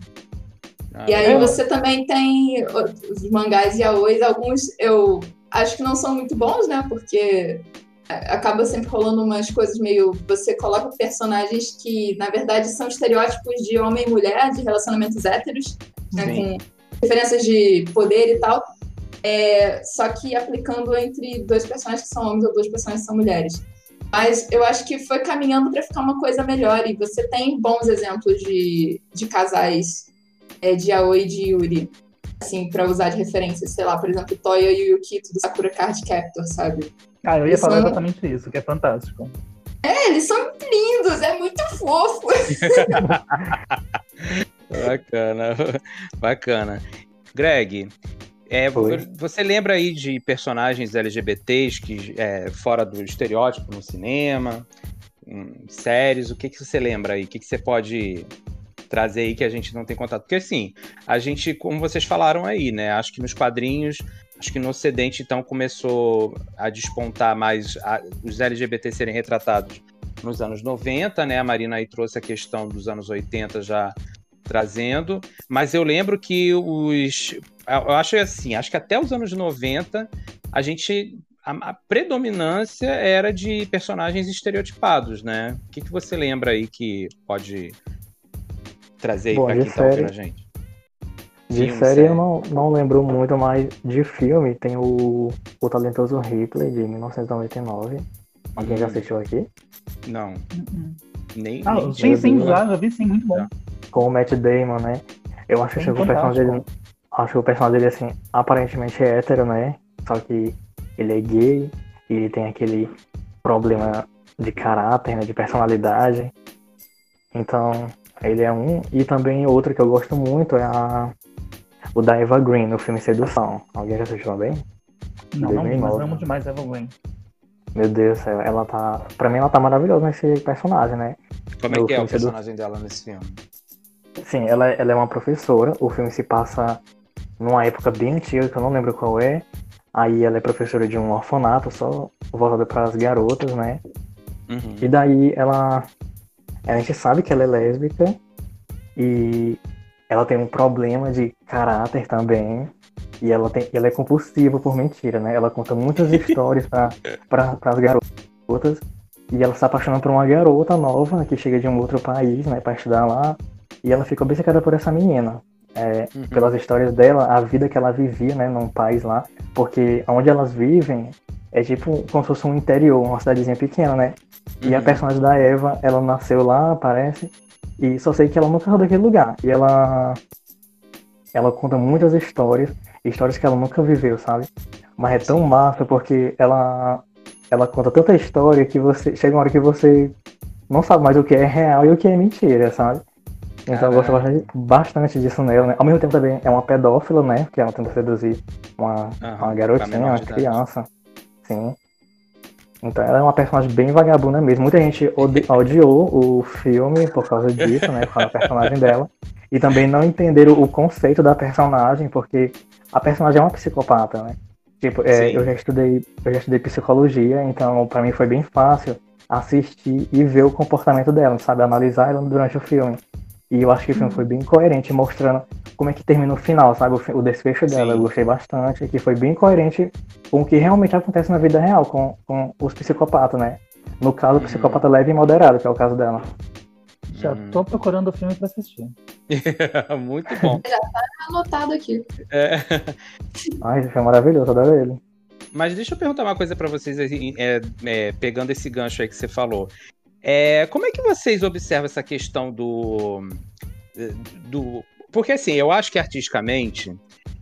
Speaker 3: Ah, e aí é. você também tem os mangás e aois, alguns eu acho que não são muito bons, né? Porque acaba sempre rolando umas coisas meio. Você coloca personagens que, na verdade, são estereótipos de homem e mulher, de relacionamentos héteros, né, com diferenças de poder e tal. É, só que aplicando entre dois personagens que são homens ou duas personagens que são mulheres. Mas eu acho que foi caminhando para ficar uma coisa melhor. E você tem bons exemplos de, de casais é, de Aoi e de Yuri, assim, para usar de referência. Sei lá, por exemplo, Toya e Yukito do Sakura Card Captor, sabe?
Speaker 4: Ah, eu ia eles falar são... exatamente isso, que é fantástico.
Speaker 3: É, eles são lindos, é muito fofo. (laughs)
Speaker 1: bacana, bacana. Greg, é, você lembra aí de personagens LGBTs que é, fora do estereótipo no cinema, em séries? O que, que você lembra aí? O que, que você pode trazer aí que a gente não tem contato? Porque assim, a gente, como vocês falaram aí, né? Acho que nos quadrinhos Acho que no Ocidente, então, começou a despontar mais a, os LGBT serem retratados nos anos 90, né? A Marina aí trouxe a questão dos anos 80 já trazendo, mas eu lembro que os. Eu acho assim, acho que até os anos 90 a gente. A, predominância era de personagens estereotipados, né? O que, que você lembra aí que pode trazer aí para quem está ouvindo a gente?
Speaker 2: De filme, série, eu não, não lembro muito, mas de filme tem o, o Talentoso Ripley, de 1999. Alguém hum. já assistiu aqui?
Speaker 1: Não. Uhum. Nem,
Speaker 4: ah,
Speaker 1: nem
Speaker 4: sim, sim, já, já vi sim, muito bom.
Speaker 2: Com o Matt Damon, né? Eu acho que o personagem dele. Acho que o personagem dele, assim, aparentemente é hétero, né? Só que ele é gay e ele tem aquele problema de caráter, né? De personalidade. Então, ele é um. E também outro que eu gosto muito é a o da Eva Green no filme Sedução. Alguém já assistiu bem?
Speaker 4: Não, não vi, mas amo demais Eva Green.
Speaker 2: Meu Deus, ela tá. Pra mim ela tá maravilhosa nesse personagem, né?
Speaker 1: Como é que é o personagem dela nesse filme?
Speaker 2: Sim, ela, ela é uma professora. O filme se passa numa época bem antiga, que eu não lembro qual é. Aí ela é professora de um orfanato, só voltada para as garotas, né? Uhum. E daí ela. A gente sabe que ela é lésbica. E ela tem um problema de caráter também. E ela, tem, ela é compulsiva por mentira, né? Ela conta muitas (laughs) histórias para as garotas. E ela se apaixona por uma garota nova que chega de um outro país, né? Pra estudar lá. E ela fica obcecada por essa menina. É, uhum. Pelas histórias dela, a vida que ela vivia, né? Num país lá. Porque onde elas vivem é tipo como se fosse um interior, uma cidadezinha pequena, né? E a uhum. personagem da Eva, ela nasceu lá, parece. E só sei que ela nunca saiu daquele lugar. E ela. Ela conta muitas histórias, histórias que ela nunca viveu, sabe? Mas é tão massa porque ela. Ela conta tanta história que você. Chega uma hora que você não sabe mais o que é real e o que é mentira, sabe? Então eu gosto bastante, bastante, disso nela, né? Ao mesmo tempo também é uma pedófila, né? Que ela tenta seduzir uma, uma garotinha, uma criança. Sim. Então ela é uma personagem bem vagabunda mesmo. Muita gente odi odiou o filme por causa disso, né? Por causa da personagem dela. E também não entenderam o conceito da personagem, porque a personagem é uma psicopata, né? Tipo, é, eu já estudei, eu já estudei psicologia, então para mim foi bem fácil assistir e ver o comportamento dela, sabe? Analisar ela durante o filme. E eu acho que o filme foi bem coerente, mostrando como é que termina o final, sabe? O, desfecho dela. Sim. Eu gostei bastante, que foi bem coerente com o que realmente acontece na vida real, com, com os psicopatas, né? No caso, o uhum. psicopata leve e moderado, que é o caso dela.
Speaker 4: Já hum. tô procurando o filme pra assistir. (laughs)
Speaker 1: Muito bom. (laughs)
Speaker 3: Já tá anotado aqui. É.
Speaker 2: Ai, esse filme é maravilhoso, adoro ele.
Speaker 1: Mas deixa eu perguntar uma coisa para vocês, é, é, pegando esse gancho aí que você falou. É, como é que vocês observam essa questão do, do. Porque assim, eu acho que artisticamente,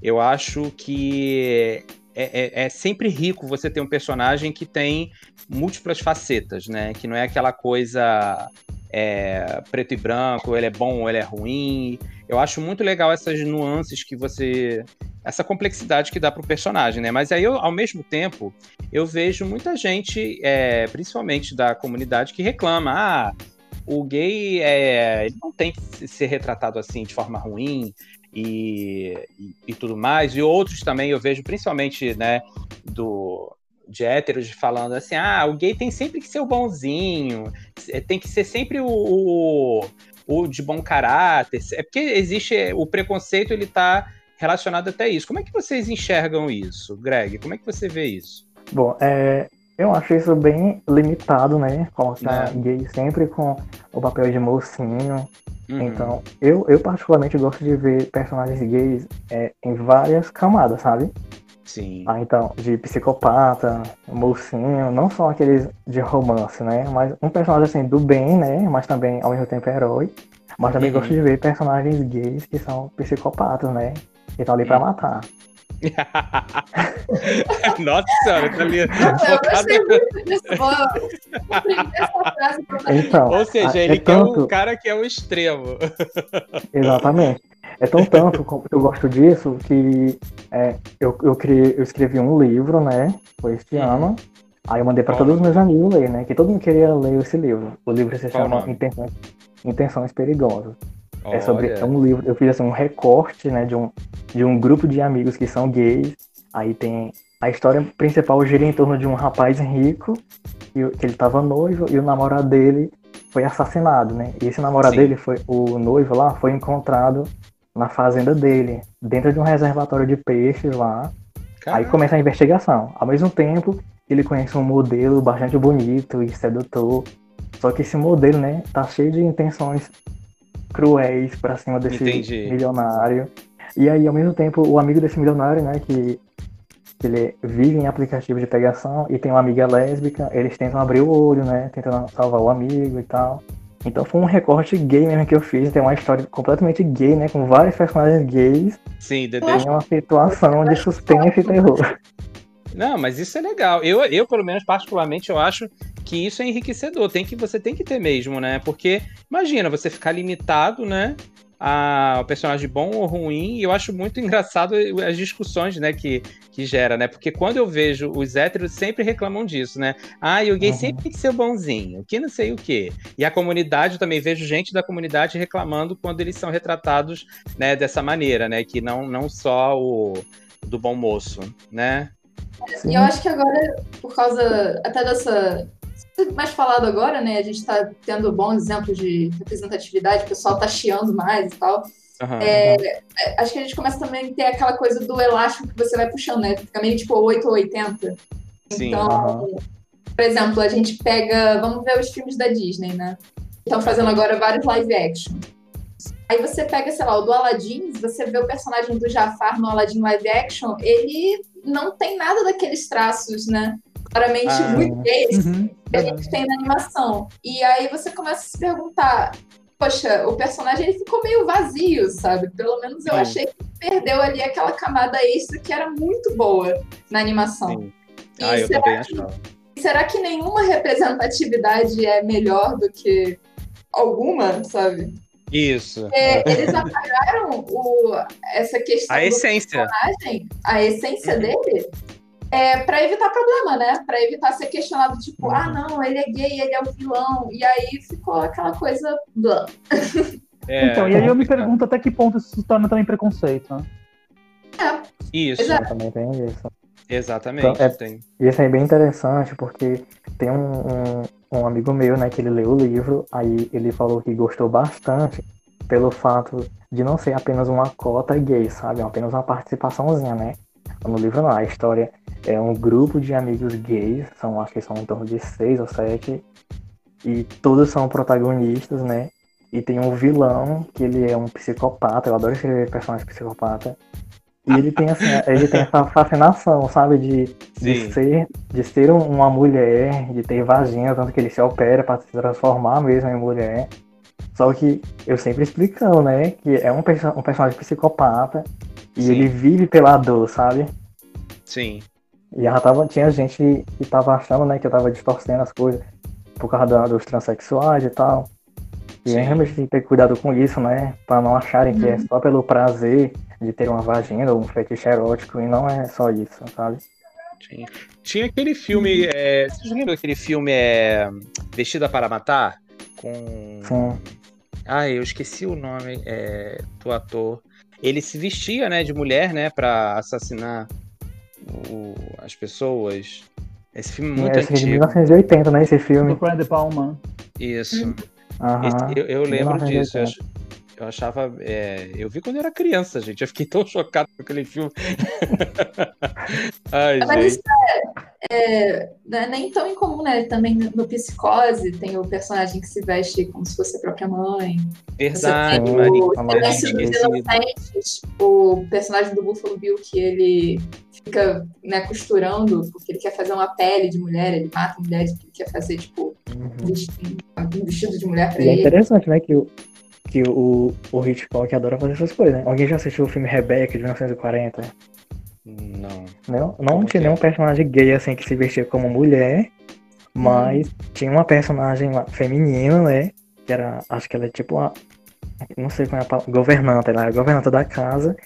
Speaker 1: eu acho que é, é, é, sempre rico você ter um personagem que tem múltiplas facetas, né? Que não é aquela coisa é, preto e branco, ele é bom ou ele é ruim. Eu acho muito legal essas nuances que você. Essa complexidade que dá para o personagem, né? Mas aí, eu, ao mesmo tempo, eu vejo muita gente, é, principalmente da comunidade, que reclama: ah, o gay é, ele não tem que ser retratado assim de forma ruim. E, e, tudo mais, e outros também eu vejo, principalmente, né, do, de héteros falando assim: ah, o gay tem sempre que ser o bonzinho, tem que ser sempre o, o, o de bom caráter. É porque existe o preconceito, ele tá relacionado até isso. Como é que vocês enxergam isso, Greg? Como é que você vê isso?
Speaker 2: Bom, é, eu acho isso bem limitado, né? Colocar é. gay sempre com o papel de mocinho. Uhum. Então, eu, eu particularmente gosto de ver personagens gays é, em várias camadas, sabe?
Speaker 1: Sim.
Speaker 2: Ah, então, de psicopata, mocinho, não só aqueles de romance, né? Mas um personagem assim do bem, né? Mas também ao mesmo tempo herói. Mas também uhum. gosto de ver personagens gays que são psicopatas, né? Que estão ali pra matar. (laughs)
Speaker 1: Nossa senhora, tá ali. Então, Ou seja, ele é tanto... quer um cara que é o extremo. (laughs)
Speaker 2: Exatamente. É tão tanto que eu gosto disso que é, eu, eu, criei, eu escrevi um livro, né? Foi este uhum. ano. Aí eu mandei para todos os meus amigos ler, né? Que todo mundo queria ler esse livro. O livro se chama Intenções, Intenções Perigosas. É sobre é um livro, eu fiz assim, um recorte, né, de um, de um grupo de amigos que são gays. Aí tem a história principal gira em torno de um rapaz rico que, que ele estava noivo e o namorado dele foi assassinado, né? E esse namorado Sim. dele foi o noivo lá foi encontrado na fazenda dele, dentro de um reservatório de peixes lá. Caramba. Aí começa a investigação. Ao mesmo tempo, ele conhece um modelo bastante bonito e sedutor. Só que esse modelo, né, tá cheio de intenções cruéis para cima desse Entendi. milionário. E aí, ao mesmo tempo, o amigo desse milionário, né, que, que ele vive em aplicativo de pegação e tem uma amiga lésbica, eles tentam abrir o olho, né, tentando salvar o amigo e tal. Então foi um recorte gay mesmo que eu fiz, tem uma história completamente gay, né, com vários personagens gays.
Speaker 1: Sim,
Speaker 2: Dedê. Tem uma situação de suspense e terror.
Speaker 1: Não, mas isso é legal. Eu, eu, pelo menos, particularmente, eu acho que isso é enriquecedor. Tem que, você tem que ter mesmo, né? Porque, imagina, você ficar limitado, né? a, o personagem bom ou ruim, e eu acho muito (laughs) engraçado as discussões, né, que, que gera, né? Porque quando eu vejo os héteros sempre reclamam disso, né? Ah, e o gay uhum. sempre tem que ser bonzinho, que não sei o quê. E a comunidade, eu também vejo gente da comunidade reclamando quando eles são retratados, né, dessa maneira, né? Que não, não só o do bom moço, né?
Speaker 3: E eu acho que agora, por causa até dessa mais falado agora, né? A gente está tendo bons exemplos de representatividade, o pessoal está chiando mais e tal. Uhum, é, uhum. Acho que a gente começa também a ter aquela coisa do elástico que você vai puxando, né? Fica meio tipo 8 ou 80. Sim, então, uhum. por exemplo, a gente pega. Vamos ver os filmes da Disney, né? Estão fazendo agora vários live action. Aí você pega, sei lá, o do Aladdin, você vê o personagem do Jafar no Aladdin live action, ele não tem nada daqueles traços, né? claramente ah, muito gays uhum, que a gente tem na animação. E aí você começa a se perguntar, poxa, o personagem ele ficou meio vazio, sabe? Pelo menos eu Sim. achei que perdeu ali aquela camada extra que era muito boa na animação. Sim.
Speaker 1: Ah, eu também achava.
Speaker 3: Será que nenhuma representatividade é melhor do que alguma, sabe?
Speaker 1: Isso.
Speaker 3: É, eles apagaram o, essa questão
Speaker 1: a essência.
Speaker 3: personagem, a essência uhum. dele, é, para evitar problema, né? Para evitar ser questionado, tipo, ah, não, ele é gay, ele é o vilão. E aí ficou aquela coisa. Blá. (laughs)
Speaker 4: É, então, e aí eu me pergunto até que ponto isso se torna também preconceito, né?
Speaker 3: É.
Speaker 1: Isso.
Speaker 2: Exato. Também tem isso.
Speaker 1: Exatamente. Então,
Speaker 2: é,
Speaker 1: tem.
Speaker 2: Isso é bem interessante, porque tem um, um, um, amigo meu, né, que ele leu o livro, aí ele falou que gostou bastante, pelo fato de não ser apenas uma cota gay, sabe? É apenas uma participaçãozinha, né? No livro não, a história é um grupo de amigos gays, são, acho que são em torno de seis ou sete, e todos são protagonistas, né? E tem um vilão, que ele é um psicopata, eu adoro escrever personagem psicopata. E ele tem assim, ele tem essa fascinação, sabe, de, de ser, de ser uma mulher, de ter vagina, tanto que ele se opera para se transformar mesmo em mulher. Só que eu sempre explicando, né, que é um, um personagem psicopata e Sim. ele vive pela dor, sabe?
Speaker 1: Sim.
Speaker 2: E já tava, tinha gente que tava achando, né, que eu tava distorcendo as coisas por causa da, dos transexuais e tal. E Sim. realmente tem que ter cuidado com isso, né? Pra não acharem uhum. que é uhum. só pelo prazer de ter uma vagina ou um fetiche erótico e não é só isso, sabe?
Speaker 1: Tinha, tinha aquele filme. É, vocês lembram daquele filme é, Vestida para Matar? Com. Sim. Ah, eu esqueci o nome é, do ator. Ele se vestia, né, de mulher, né, para assassinar o, as pessoas. Esse filme é muito esse antigo.
Speaker 2: de 1980, né, esse filme.
Speaker 4: Do Brian De Palma.
Speaker 1: Isso. Uhum. Esse, eu, eu, lembro disso. Eu, eu achava. É, eu vi quando eu era criança, gente. Eu fiquei tão chocado com aquele filme. (laughs)
Speaker 3: Ai, Mas gente. isso é, é, não é nem tão incomum, né? Também no Psicose tem o personagem que se veste como se fosse a própria mãe.
Speaker 1: Verdade, Maria.
Speaker 3: o personagem do Buffalo Bill que ele fica né, costurando porque ele quer fazer uma pele de mulher, ele mata a mulher porque ele quer fazer, tipo, uhum. um vestido de mulher pra e é
Speaker 2: ele. É interessante, né? Que o, que o, o Hitchcock adora fazer essas coisas, né? Alguém já assistiu o filme Rebecca de 1940?
Speaker 1: Não.
Speaker 2: Não, não tinha é? nenhum personagem gay assim que se vestia como mulher, mas hum. tinha uma personagem feminina, né? Que era, acho que ela é tipo uma. Não sei como é a palavra. Governanta, ela é a governanta da casa.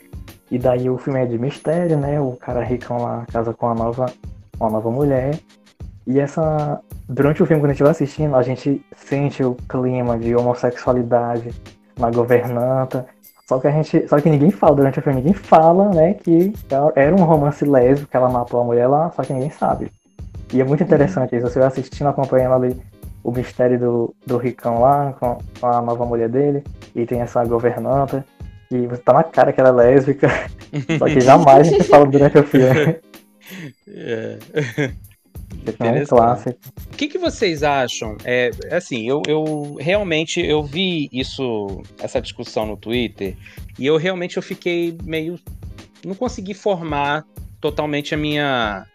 Speaker 2: E daí o filme é de mistério, né? O cara ricão lá casa com uma nova, uma nova mulher. E essa. Durante o filme, quando a gente vai assistindo, a gente sente o clima de homossexualidade na governanta. Só que a gente. Só que ninguém fala, durante o filme ninguém fala, né, que era um romance lésbico, que ela matou a mulher lá, só que ninguém sabe. E é muito interessante isso, você vai assistindo, acompanhando ali o mistério do, do Ricão lá, com, a nova mulher dele, e tem essa governanta, e você tá na cara que ela é lésbica, (laughs) só que jamais a gente fala durante o filme. (laughs) É. É um clássico.
Speaker 1: O que, que vocês acham? É, assim, eu, eu realmente eu vi isso, essa discussão no Twitter, e eu realmente eu fiquei meio. Não consegui formar totalmente a minha,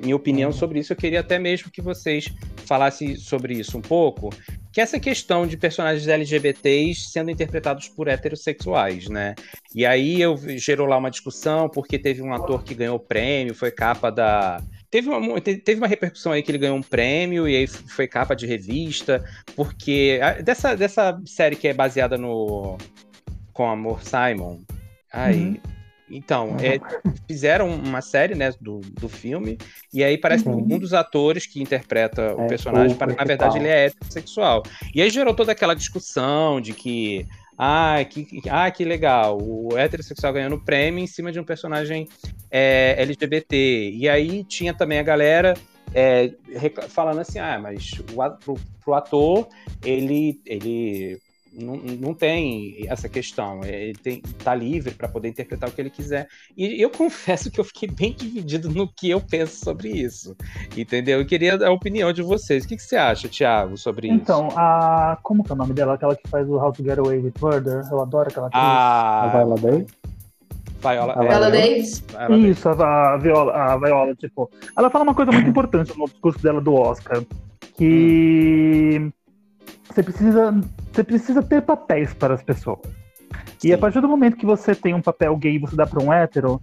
Speaker 1: minha opinião uhum. sobre isso. Eu queria até mesmo que vocês falassem sobre isso um pouco. Que é essa questão de personagens LGBTs sendo interpretados por heterossexuais, né? E aí eu gerou lá uma discussão, porque teve um ator que ganhou prêmio, foi capa da Teve uma, teve uma repercussão aí que ele ganhou um prêmio e aí foi capa de revista, porque dessa, dessa série que é baseada no com Amor Simon. Aí, uhum. Então, uhum. é, fizeram uma série né, do, do filme, e aí parece uhum. que um dos atores que interpreta é, o personagem, o na verdade, ele é heterossexual. E aí gerou toda aquela discussão de que ah, que, ah, que legal, o heterossexual ganhando prêmio em cima de um personagem é, LGBT. E aí tinha também a galera é, falando assim, ah, mas o, pro, pro ator, ele, ele não, não tem essa questão. Ele tem, tá livre para poder interpretar o que ele quiser. E eu (laughs) confesso que eu fiquei bem dividido no que eu penso sobre isso. Entendeu? Eu queria a opinião de vocês. O que, que você acha, Thiago, sobre
Speaker 4: então,
Speaker 1: isso?
Speaker 4: Então, a. Como que é o nome dela? Aquela que faz o How to Get Away with Murder. Eu adoro aquela atriz.
Speaker 2: Ah, a Viola Davis?
Speaker 3: Viola, a Viola Davis.
Speaker 4: Isso, a, a, Viola, a Viola, tipo. Ela fala uma coisa muito (clears throat) importante no discurso dela do Oscar. Que. Hum você precisa, você precisa ter papéis para as pessoas. Sim. E a partir do momento que você tem um papel gay e você dá para um hétero,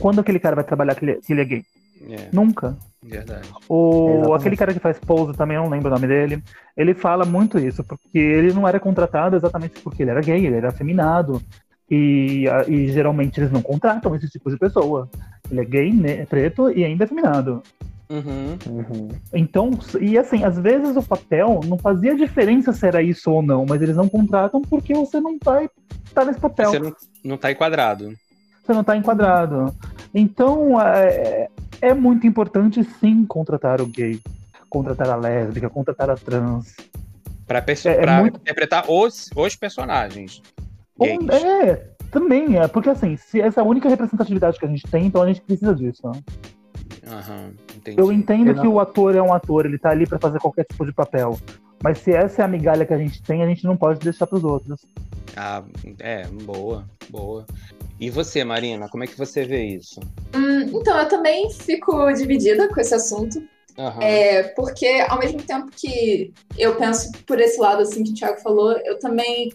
Speaker 4: quando aquele cara vai trabalhar que ele, que ele é gay? É. Nunca.
Speaker 1: Verdade.
Speaker 4: O, aquele cara que faz pose também, eu não lembro o nome dele. Ele fala muito isso, porque ele não era contratado exatamente porque ele era gay, ele era afeminado. E, e geralmente eles não contratam esse tipo de pessoa. Ele é gay, né, preto e ainda afeminado.
Speaker 1: Uhum.
Speaker 2: Uhum.
Speaker 4: Então, e assim, às vezes o papel não fazia diferença se era isso ou não, mas eles não contratam porque você não vai estar tá nesse papel.
Speaker 1: Você não, não tá enquadrado.
Speaker 4: Você não está enquadrado. Então, é, é muito importante sim contratar o gay, contratar a lésbica, contratar a trans.
Speaker 1: Pra, perso é, é pra muito... interpretar os, os personagens.
Speaker 4: Gays. É, também é, porque assim, se essa é a única representatividade que a gente tem, então a gente precisa disso. Né?
Speaker 1: Uhum,
Speaker 4: eu entendo eu que o ator é um ator, ele tá ali para fazer qualquer tipo de papel. Mas se essa é a migalha que a gente tem, a gente não pode deixar para os outros.
Speaker 1: Ah, é, boa, boa. E você, Marina, como é que você vê isso?
Speaker 3: Hum, então, eu também fico dividida com esse assunto. Uhum. É, porque ao mesmo tempo que eu penso por esse lado assim que o Thiago falou, eu também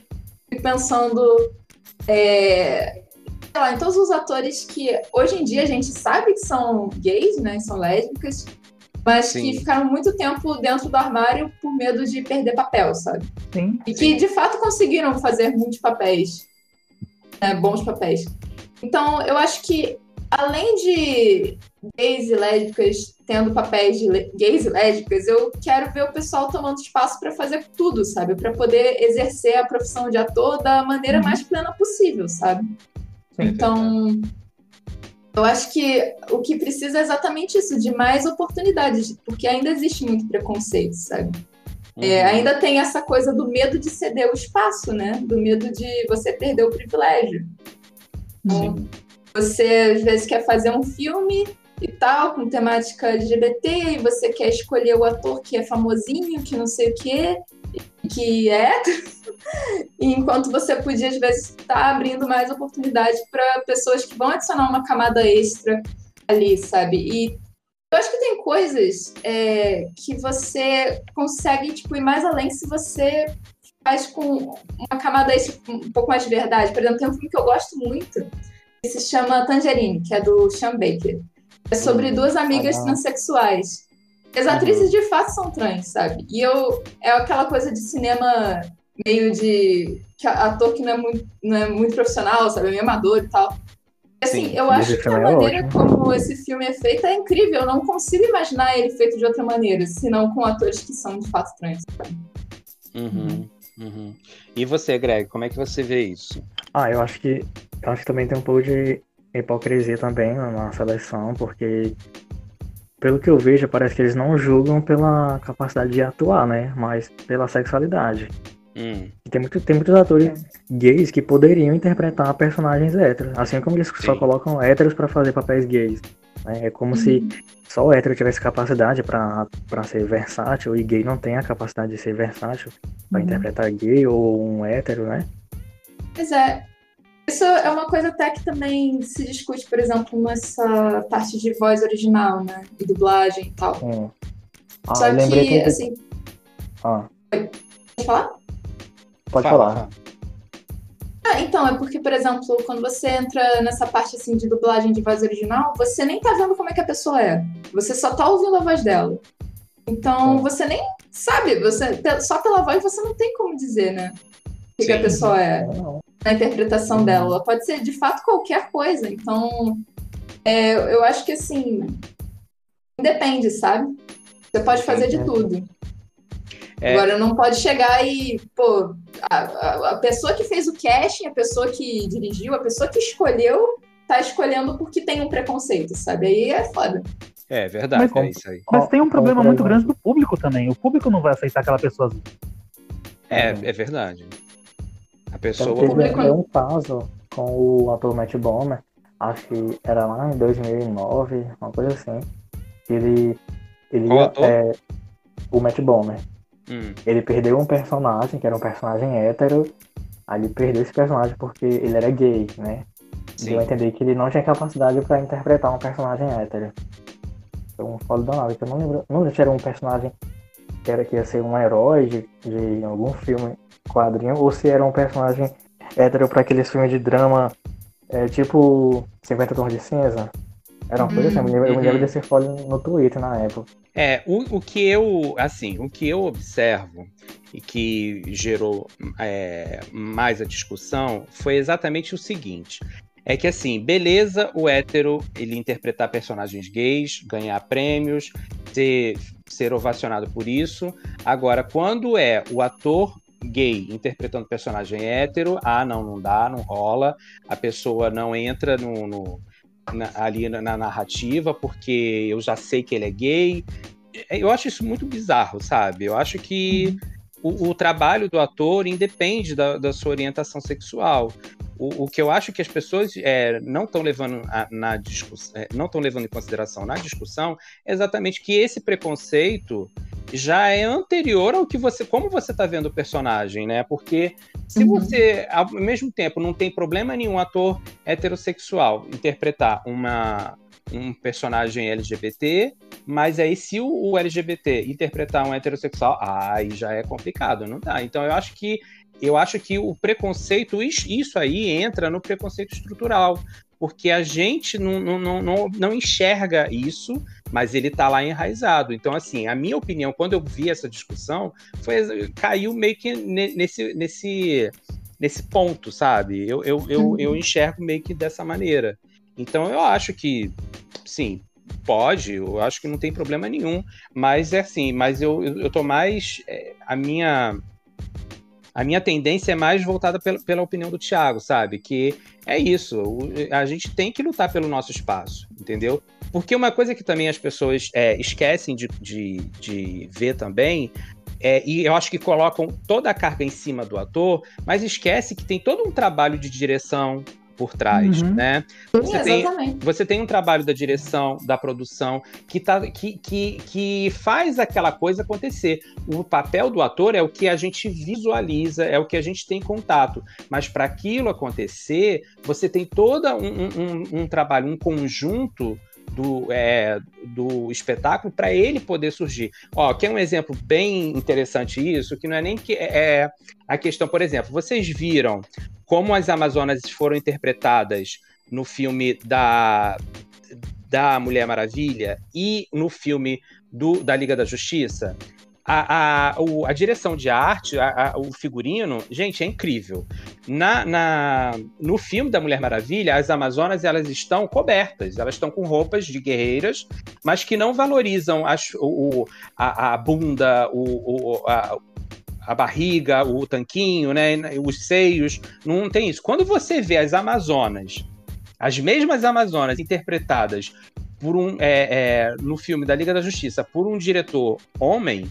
Speaker 3: fico pensando é, lá, em todos os atores que hoje em dia a gente sabe que são gays, né? São lésbicas, mas Sim. que ficaram muito tempo dentro do armário por medo de perder papel, sabe?
Speaker 4: Sim.
Speaker 3: E que de fato conseguiram fazer muitos papéis, né, bons papéis. Então, eu acho que além de gays e lésbicas tendo papéis de gays e lésbicas, eu quero ver o pessoal tomando espaço para fazer tudo, sabe? Para poder exercer a profissão de ator da maneira uhum. mais plena possível, sabe? Então, eu acho que o que precisa é exatamente isso, de mais oportunidades, porque ainda existe muito preconceito, sabe? É, uhum. É, ainda tem essa coisa do medo de ceder o espaço, né? Do medo de você perder o privilégio. Então, você às vezes quer fazer um filme e tal, com temática LGBT, e você quer escolher o ator que é famosinho, que não sei o quê, que é, (laughs) enquanto você podia, às vezes, estar tá abrindo mais oportunidade para pessoas que vão adicionar uma camada extra ali, sabe? E eu acho que tem coisas é, que você consegue tipo, ir mais além se você faz com uma camada extra um pouco mais de verdade. Por exemplo, tem um filme que eu gosto muito, que se chama Tangerine, que é do Sean Baker. É sobre hum, duas amigas ah, transexuais. As atrizes uhum. de fato são trans, sabe? E eu é aquela coisa de cinema meio de que ator que não é muito, não é muito profissional, sabe? É meio amador e tal. Assim, Sim, eu acho que a é maneira é como esse filme é feito é incrível. Eu não consigo imaginar ele feito de outra maneira, senão com atores que são de fato trans.
Speaker 1: Uhum, uhum. E você, Greg, como é que você vê isso?
Speaker 2: Ah, eu acho que eu acho que também tem um pouco de hipocrisia também na seleção, porque pelo que eu vejo, parece que eles não julgam pela capacidade de atuar, né? Mas pela sexualidade. Hum. Tem, muito, tem muitos atores gays que poderiam interpretar personagens héteros, assim como eles Sim. só colocam héteros para fazer papéis gays. Né? É como se uhum. só o hétero tivesse capacidade para ser versátil e gay não tem a capacidade de ser versátil para uhum. interpretar gay ou um hétero, né?
Speaker 3: Pois é, isso é uma coisa até que também se discute, por exemplo, nessa parte de voz original, né? E dublagem e tal. Hum. Ah, Só que, que, assim. Ah. Pode falar?
Speaker 2: Pode Fala. falar.
Speaker 3: Ah, então, é porque, por exemplo, quando você entra nessa parte assim de dublagem de voz original, você nem tá vendo como é que a pessoa é. Você só tá ouvindo a voz dela. Então, você nem sabe, você só pela voz você não tem como dizer, né? O que, que a pessoa é. Não na interpretação dela. Ela pode ser de fato qualquer coisa. Então, é, eu acho que assim, depende, sabe? Você pode fazer de tudo. É... Agora, não pode chegar e, pô, a, a, a, pessoa que fez o casting, a pessoa que dirigiu, a pessoa que escolheu, tá escolhendo porque tem um preconceito, sabe? Aí é foda.
Speaker 1: É verdade,
Speaker 4: mas,
Speaker 1: é isso aí.
Speaker 4: Mas tem um problema muito grande do público também. O público não vai aceitar aquela pessoa.
Speaker 1: É, é verdade. A pessoa.
Speaker 2: Então, teve um caso com o ator Matt Bomer, acho que era lá em 2009, uma coisa assim. Ele. ele
Speaker 1: Qual ator? É,
Speaker 2: o Matt Bomer. Hum. Ele perdeu um personagem, que era um personagem hétero. Aí ele perdeu esse personagem porque ele era gay, né? Sim. Deu a entender que ele não tinha capacidade para interpretar um personagem hétero. Então, foda danado, que eu não lembro. Não lembro se era um personagem que era que ia ser um herói de, de algum filme quadrinho, ou se era um personagem hétero para aqueles filmes de drama, é, tipo 50 Tons de Cinza. Era uma coisa assim, eu me lembro, desse folha no Twitter na época.
Speaker 1: É, o, o que eu, assim, o que eu observo e que gerou é, mais a discussão foi exatamente o seguinte. É que assim, beleza o hétero ele interpretar personagens gays, ganhar prêmios, ser, ser ovacionado por isso. Agora, quando é o ator gay interpretando personagem hétero, ah, não, não dá, não rola, a pessoa não entra no, no na, ali na, na, narrativa porque eu já sei que ele é gay. Eu acho isso muito bizarro, sabe? Eu acho que o, o trabalho do ator independe da, da sua orientação sexual. O, o, que eu acho que as pessoas é, não estão levando a, na discussão, é, não estão levando em consideração na discussão é exatamente que esse preconceito já é anterior ao que você, como você está vendo o personagem, né? Porque se uhum. você, ao mesmo tempo, não tem problema nenhum ator heterossexual interpretar uma um personagem LGBT, mas aí se o, o, LGBT interpretar um heterossexual, aí já é complicado, não dá. Então eu acho que eu acho que o preconceito, isso aí entra no preconceito estrutural, porque a gente não, não, não, não enxerga isso, mas ele está lá enraizado. Então, assim, a minha opinião, quando eu vi essa discussão, foi caiu meio que nesse, nesse, nesse ponto, sabe? Eu, eu, eu, eu enxergo meio que dessa maneira. Então, eu acho que, sim, pode, eu acho que não tem problema nenhum, mas é assim, mas eu, eu, eu tô mais. É, a minha a minha tendência é mais voltada pela, pela opinião do Thiago, sabe? Que é isso, a gente tem que lutar pelo nosso espaço, entendeu? Porque uma coisa que também as pessoas é, esquecem de, de, de ver também é, e eu acho que colocam toda a carga em cima do ator, mas esquece que tem todo um trabalho de direção, por trás, uhum. né? Você, Sim, tem, você tem um trabalho da direção, da produção, que, tá, que, que, que faz aquela coisa acontecer. O papel do ator é o que a gente visualiza, é o que a gente tem contato. Mas para aquilo acontecer, você tem todo um, um, um trabalho, um conjunto do, é, do espetáculo para ele poder surgir. Ó, que é um exemplo bem interessante isso, que não é nem que é, é a questão, por exemplo, vocês viram como as Amazonas foram interpretadas no filme da, da Mulher Maravilha e no filme do, da Liga da Justiça, a, a, o, a direção de arte, a, a, o figurino, gente, é incrível. Na, na, no filme da Mulher Maravilha, as Amazonas elas estão cobertas, elas estão com roupas de guerreiras, mas que não valorizam as, o, a, a bunda, o, o, a, a barriga, o tanquinho, né, os seios, não tem isso. Quando você vê as Amazonas, as mesmas Amazonas interpretadas por um é, é, no filme da Liga da Justiça por um diretor homem,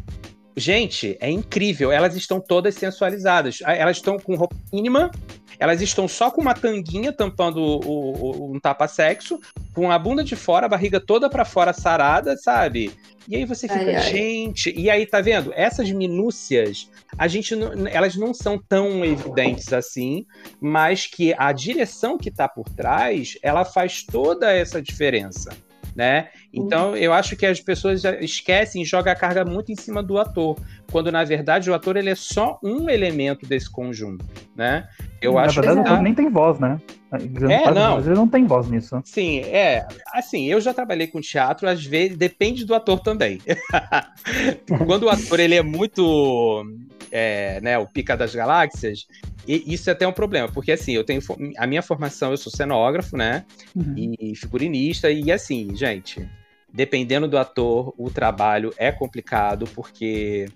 Speaker 1: gente, é incrível. Elas estão todas sensualizadas. Elas estão com roupa mínima, elas estão só com uma tanguinha tampando o, o, um tapa-sexo, com a bunda de fora, a barriga toda para fora sarada, sabe? E aí você fica, ai, ai. gente, e aí tá vendo? Essas minúcias, a gente não, elas não são tão evidentes assim, mas que a direção que tá por trás, ela faz toda essa diferença né? Então eu acho que as pessoas esquecem e jogam a carga muito em cima do ator, quando na verdade o ator ele é só um elemento desse conjunto, né?
Speaker 4: Eu na acho verdade, que o ator nem tem voz, né?
Speaker 1: É, não.
Speaker 4: Ele não tem voz nisso.
Speaker 1: Sim, é. Assim, eu já trabalhei com teatro, às vezes depende do ator também. (laughs) quando o ator ele é muito é, né, o pica das galáxias, e isso é até um problema, porque assim, eu tenho a minha formação, eu sou cenógrafo, né? Uhum. E figurinista, e assim, gente, dependendo do ator, o trabalho é complicado, porque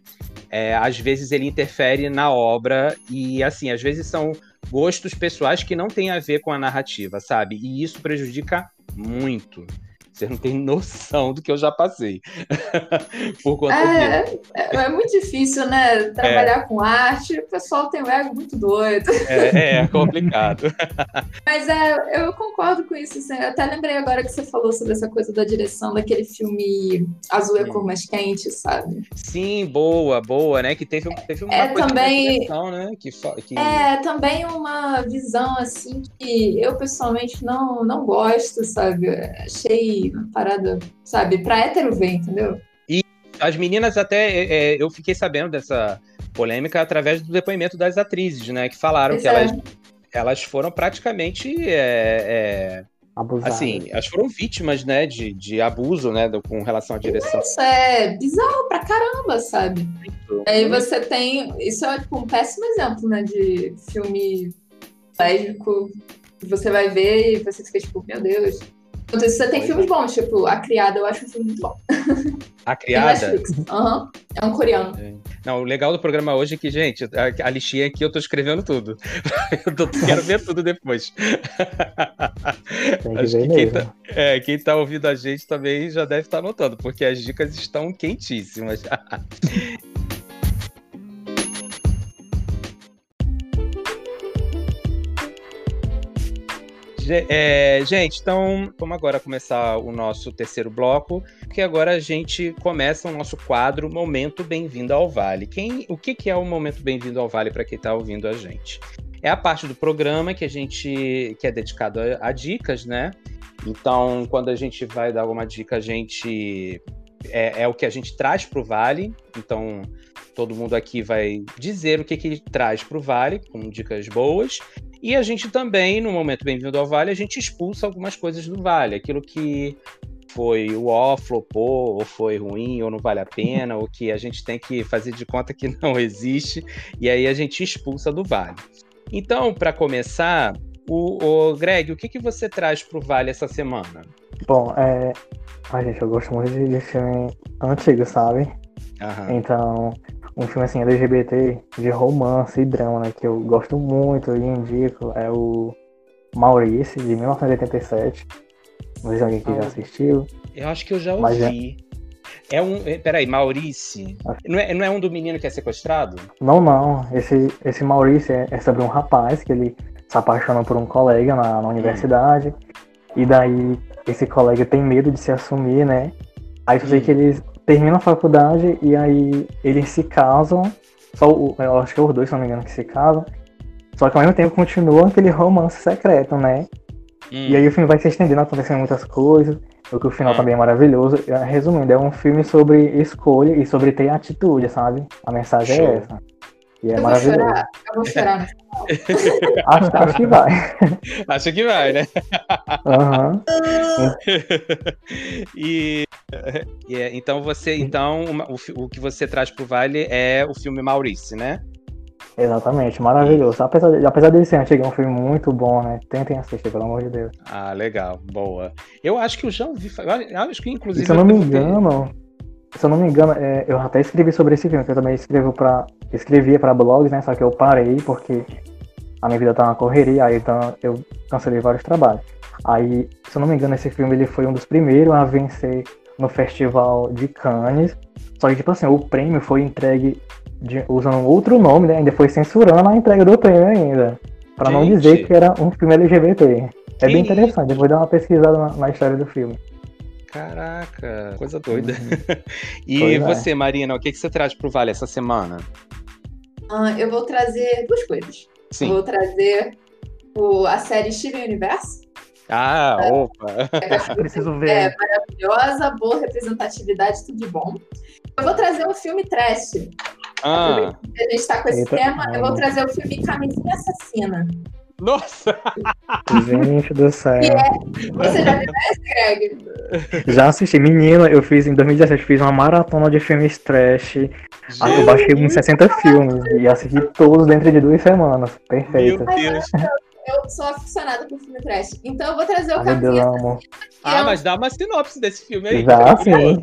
Speaker 1: é, às vezes ele interfere na obra, e assim, às vezes são gostos pessoais que não têm a ver com a narrativa, sabe? E isso prejudica muito. Você não tem noção do que eu já passei. (laughs)
Speaker 3: Por conta é, disso. É, é, muito difícil, né? Trabalhar é. com arte, o pessoal tem um ego muito doido. (laughs)
Speaker 1: É, é complicado. (laughs)
Speaker 3: Mas é, eu concordo com isso. Assim, eu até lembrei agora que você falou sobre essa coisa da direção daquele filme Azul é cor mais quente, sabe?
Speaker 1: Sim, boa, boa, né? Que teve, teve uma é, também, direção, né? Que,
Speaker 3: que... É, também uma visão, assim, que eu pessoalmente não, não gosto, sabe? Achei uma parada, sabe, pra hétero ver, entendeu?
Speaker 1: E as meninas até, é, é, eu fiquei sabendo dessa polêmica através do depoimento das atrizes, né, que falaram que elas, elas foram praticamente é, é, Assim, elas foram vítimas, né, de, de abuso, né, do, com relação à direção.
Speaker 3: Isso é bizarro pra caramba, sabe? Muito, Aí você tem, isso é tipo um péssimo exemplo, né, de filme lésbico, você vai ver e você fica tipo, meu Deus, Enquanto isso, você tem filmes bons, tipo A Criada, eu acho um filme muito bom. (laughs)
Speaker 1: A Criada?
Speaker 3: Uhum. É um coreano. É.
Speaker 1: Não, o legal do programa hoje é que, gente, a, a listinha aqui eu tô escrevendo tudo. (laughs) eu tô, quero ver tudo depois. Acho que quem tá, é, quem tá ouvindo a gente também já deve estar tá anotando, porque as dicas estão quentíssimas. (laughs) É, gente, então vamos agora começar o nosso terceiro bloco, que agora a gente começa o nosso quadro Momento Bem-vindo ao Vale. Quem, o que, que é o Momento Bem-vindo ao Vale para quem está ouvindo a gente? É a parte do programa que a gente que é dedicado a, a dicas, né? Então, quando a gente vai dar alguma dica, a gente é, é o que a gente traz para o Vale. Então, todo mundo aqui vai dizer o que, que ele traz para o Vale, com dicas boas. E a gente também, no momento Bem-vindo ao Vale, a gente expulsa algumas coisas do Vale. Aquilo que foi o ó, flopou, ou foi ruim, ou não vale a pena, ou que a gente tem que fazer de conta que (laughs) não existe, e aí a gente expulsa do Vale. Então, para começar, o, o, Greg, o que, que você traz para o Vale essa semana?
Speaker 2: Bom, é... Ai, gente, eu gosto muito de, de filme antigo, sabe?
Speaker 1: Aham.
Speaker 2: Então, um filme assim LGBT de romance e drama, né, que eu gosto muito e indico é o Maurice de 1987. Não sei se alguém aqui já assistiu.
Speaker 1: Eu acho que eu já é ouvi. É... é um. Peraí, Maurice. Não é, não é um do menino que é sequestrado?
Speaker 2: Não, não. Esse, esse Maurice é, é sobre um rapaz que ele se apaixona por um colega na, na universidade. Hum. E daí esse colega tem medo de se assumir, né? Aí eu sei hum. que eles termina a faculdade e aí eles se casam. Só o, eu acho que é os dois, se não me engano, que se casam. Só que ao mesmo tempo continua aquele romance secreto, né? Hum. E aí o filme vai se estendendo, acontecendo muitas coisas. O que o final hum. também é maravilhoso. Resumindo, é um filme sobre escolha e sobre ter atitude, sabe? A mensagem é Show. é essa. E é eu maravilhoso. Vou chorar.
Speaker 3: Eu vou chorar. (laughs)
Speaker 2: acho, acho que vai. (laughs)
Speaker 1: Acho que vai, né?
Speaker 2: Uhum.
Speaker 1: e, e, então você, então o, o que você traz pro Vale é o filme Maurício, né?
Speaker 2: Exatamente, maravilhoso. Apesar, de, apesar dele ser antigo, é um filme muito bom, né? Tentem assistir, pelo amor de Deus.
Speaker 1: Ah, legal, boa. Eu acho que eu já ouvi. Eu acho que inclusive.
Speaker 2: se eu não me engano, se eu não me engano, é, eu até escrevi sobre esse filme, que eu também escrevo pra, escrevia para blogs, né? Só que eu parei porque a minha vida tá uma correria, aí então eu cancelei vários trabalhos. Aí, se eu não me engano, esse filme ele foi um dos primeiros a vencer no Festival de Cannes. Só que, tipo assim, o prêmio foi entregue de, usando outro nome, né? Ainda foi censurando a entrega do prêmio ainda. Pra Gente. não dizer que era um filme LGBT. É bem interessante, eu vou dar uma pesquisada na, na história do filme.
Speaker 1: Caraca, coisa doida. Uhum. (laughs) e pois é. você, é. Marina, o que, que você traz pro Vale essa semana?
Speaker 3: Uh, eu vou trazer duas coisas. Sim. Eu vou trazer o, a série Steven Universo.
Speaker 1: Ah, é, opa!
Speaker 3: É, Preciso ver. É maravilhosa, boa representatividade, tudo de bom. Eu vou trazer o filme Trash.
Speaker 1: Ah.
Speaker 3: A gente tá com esse Eita, tema. Eu vou trazer o filme Camisinha Assassina.
Speaker 1: Nossa!
Speaker 2: Gente do céu.
Speaker 3: É... Você já viu esse, Greg?
Speaker 2: Já assisti. Menino, eu fiz em 2017, fiz uma maratona de filmes trash. Gente. Eu baixei uns 60 filmes e assisti todos dentro de duas semanas. Perfeito.
Speaker 3: Meu Deus. Eu sou aficionada por filme trash. Então eu vou trazer o ah, Caminho.
Speaker 1: Ah, é um... mas dá uma sinopse desse filme aí.
Speaker 2: Já, sim.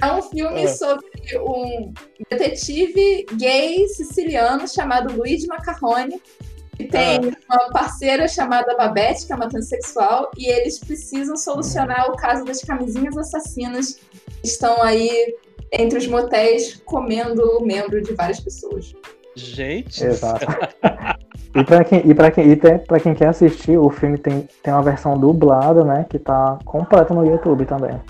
Speaker 3: É um filme é. sobre um detetive gay siciliano chamado Luigi Macarrone, e tem ah. uma parceira chamada Babette, que é uma transexual, e eles precisam solucionar o caso das camisinhas assassinas que estão aí entre os motéis comendo o membro de várias pessoas.
Speaker 1: Gente.
Speaker 2: Exato. e para quem, e pra quem, e pra quem quer assistir, o filme tem, tem uma versão dublada, né? Que tá completa no YouTube também.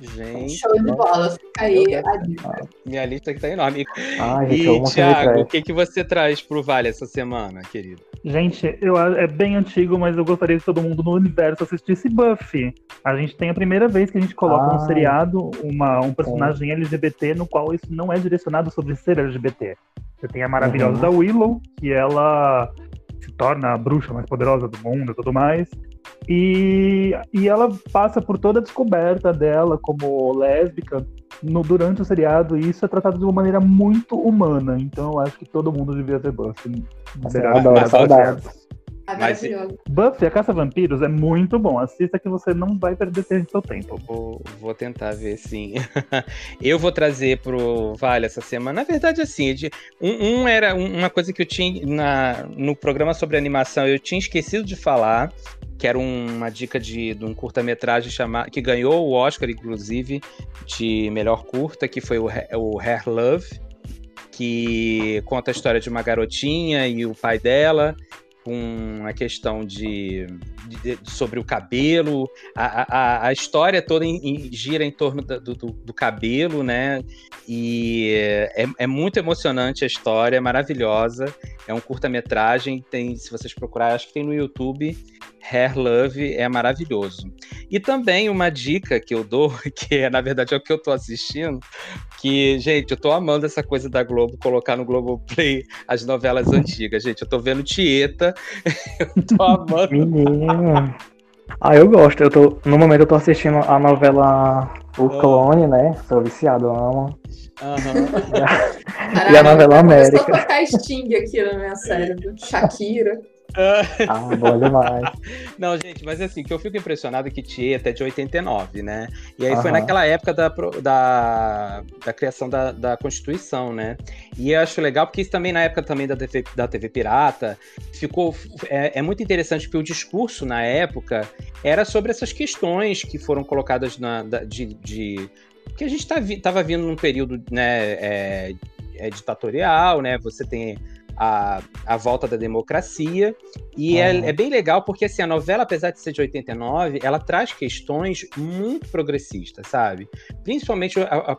Speaker 1: Gente.
Speaker 3: Show de bola, fica aí a dica.
Speaker 1: Minha lista aqui tá enorme.
Speaker 2: Ah, gente,
Speaker 1: e, Thiago, o que, que você traz pro Vale essa semana, querido?
Speaker 4: Gente, eu, é bem antigo, mas eu gostaria que todo mundo no universo assistisse Buffy. A gente tem a primeira vez que a gente coloca no seriado uma, um personagem LGBT no qual isso não é direcionado sobre ser LGBT. Você tem a maravilhosa uhum. da Willow, que ela se torna a bruxa mais poderosa do mundo e tudo mais. E, e ela passa por toda a descoberta dela como lésbica durante o seriado, e isso é tratado de uma maneira muito humana. Então eu acho que todo mundo devia ver Buffy.
Speaker 2: Adoro,
Speaker 3: mas,
Speaker 4: Buffy, a Caça Vampiros é muito bom. Assista que você não vai perder seu tempo.
Speaker 1: Vou, vou tentar ver, sim. (laughs) eu vou trazer pro Vale essa semana. Na verdade, assim, um, um era uma coisa que eu tinha na, no programa sobre animação, eu tinha esquecido de falar, que era uma dica de, de um curta-metragem chamado que ganhou o Oscar, inclusive, de melhor curta, que foi o, o Hair Love, que conta a história de uma garotinha e o pai dela com a questão de, de, sobre o cabelo, a, a, a história toda em, em, gira em torno do, do, do, cabelo, né? E é, é, muito emocionante a história, é maravilhosa. É um curta-metragem, tem, se vocês procurarem, acho que tem no YouTube. Hair Love é maravilhoso. E também uma dica que eu dou, (laughs) que é, na verdade é o que eu tô assistindo, que, gente, eu tô amando essa coisa da Globo colocar no Globoplay as novelas antigas. Gente, eu tô vendo Tieta, (laughs) eu tô amando.
Speaker 2: Menino. Ah, eu gosto. Eu tô, no momento eu tô assistindo a novela O ah. Clone, né? Sou viciado, eu amo.
Speaker 3: Uhum. (laughs) e a novela América. Começou a tocar Sting aqui no meu cérebro. Shakira.
Speaker 2: Ah, bom demais. (laughs)
Speaker 1: Não, gente, mas assim, que eu fico impressionado que Tieta é de 89, né? E aí uhum. foi naquela época da, da, da criação da, da Constituição, né? E eu acho legal porque isso também na época também da TV, da TV Pirata ficou é, é muito interessante porque o discurso na época era sobre essas questões que foram colocadas na, da, de, de que a gente estava tá, vindo num período né, é, é ditatorial, né? Você tem a, a volta da democracia. E é, é, bem legal porque assim, a novela, apesar de ser de 89, ela traz questões muito progressistas, sabe? Principalmente a, a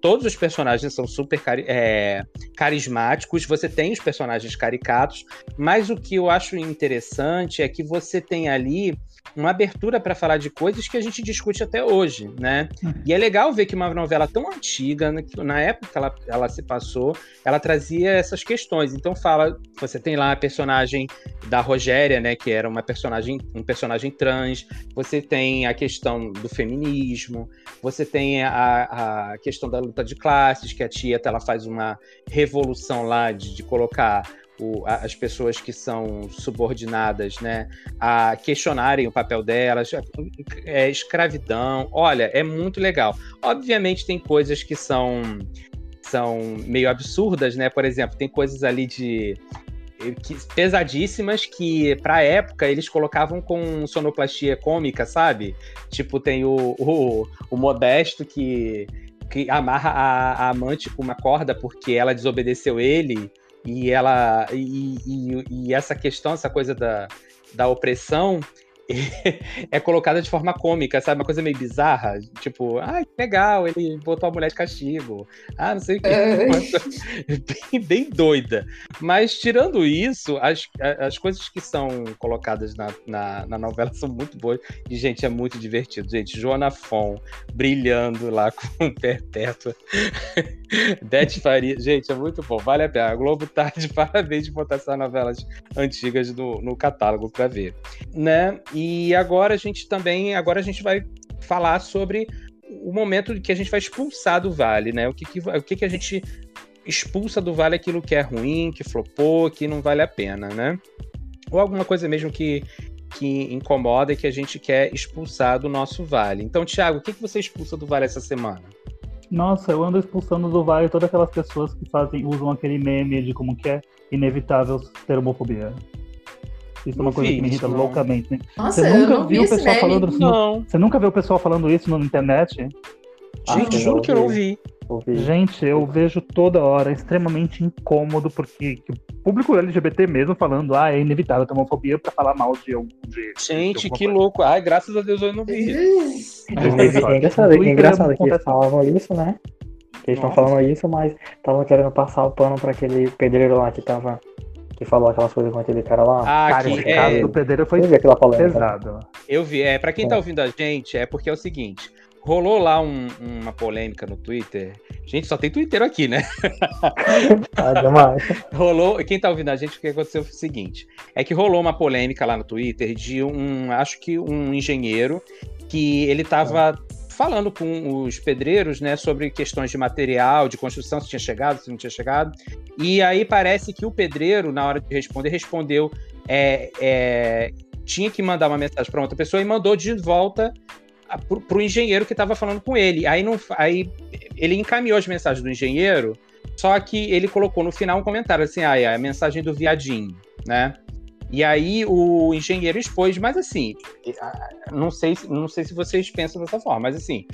Speaker 1: Todos os personagens são super cari é, carismáticos, você tem os personagens caricatos, mas o que eu acho interessante é que você tem ali uma abertura para falar de coisas que a gente discute até hoje, né? E é legal ver que uma novela tão antiga, né, na época que ela, ela se passou, ela trazia essas questões. Então fala, você tem lá a personagem da Rogéria, né, que era uma personagem, um personagem trans, você tem a questão do feminismo, você tem a, a questão da luta de classes, que a Tieta ela faz uma revolução lá de, de colocar o, as pessoas que são subordinadas, né, a questionarem o papel delas, é, escravidão. Olha, é muito legal. Obviamente tem coisas que são são meio absurdas, né? Por exemplo, tem coisas ali de que, pesadíssimas que, pra época, eles colocavam com sonoplastia cômica, sabe? Tipo, tem o, o, o Modesto que, que amarra a, a amante com uma corda porque ela desobedeceu ele e ela e, e, e, essa questão, essa coisa da, da opressão (laughs) é colocada de forma cômica, sabe? Uma coisa meio bizarra. Tipo, ai, que legal, ele botou a mulher de castigo. Ah, não sei o que. É. (laughs) bem, bem doida. Mas, tirando isso, as, as coisas que são colocadas na, na, na novela são muito boas. E, gente, é muito divertido. Gente, Joana Fon brilhando lá (laughs) com Perpétua. Beth Faria. Gente, é muito bom. Vale a pena. A Globo tá de parabéns de botar essas novelas antigas no, no catálogo para ver. Né? E agora a gente também, agora a gente vai falar sobre o momento que a gente vai expulsar do Vale, né? O que, que, o que, que a gente expulsa do Vale aquilo que é ruim, que flopou, que não vale a pena, né? Ou alguma coisa mesmo que, que incomoda e que a gente quer expulsar do nosso Vale. Então, Thiago, o que, que você expulsa do Vale essa semana?
Speaker 4: Nossa, eu ando expulsando do Vale todas aquelas pessoas que fazem, usam aquele meme de como que é inevitável ter homofobia. Isso é uma coisa que me irrita não. loucamente. Né?
Speaker 3: Nossa, você nunca viu o pessoal
Speaker 4: falando isso? Não. Você nunca viu o pessoal falando isso na internet?
Speaker 1: Gente, ah, juro que eu não vi.
Speaker 4: Gente, eu vejo toda hora, é extremamente incômodo, porque o público LGBT mesmo falando, ah, é inevitável ter homofobia pra falar mal de algum
Speaker 1: jeito. Gente, que louco. Ai, graças a Deus eu não vi.
Speaker 2: é engraçado, é engraçado que eles falavam isso, né? Que eles estão falando isso, mas estavam querendo passar o pano pra aquele pedreiro lá que tava que falou aquelas coisas com aquele cara lá.
Speaker 4: Ah, cara,
Speaker 2: que,
Speaker 4: esse é... do pedreiro foi aquela polêmica, pesado.
Speaker 1: Eu vi, é, pra quem tá é. tá ouvindo a gente, é porque é o seguinte, rolou lá um, uma polêmica no Twitter. Gente, só tem Twitter aqui, né? (laughs)
Speaker 2: ah, demais.
Speaker 1: rolou, quem tá ouvindo a gente, o que aconteceu foi o seguinte, é que rolou uma polêmica lá no Twitter de um, acho que um engenheiro que ele tava falando com os pedreiros, né, sobre questões de material, de construção, se tinha chegado, se não tinha chegado. E aí parece que o pedreiro, na hora de responder, respondeu é, é, tinha que mandar uma mensagem para outra pessoa e mandou de volta para o engenheiro que estava falando com ele. Aí, não, aí ele encaminhou as mensagens do engenheiro, só que ele colocou no final um comentário assim: ah, é a mensagem do viadinho, né? E aí o engenheiro expôs, mas assim, não sei, não sei se vocês pensam dessa forma, mas assim,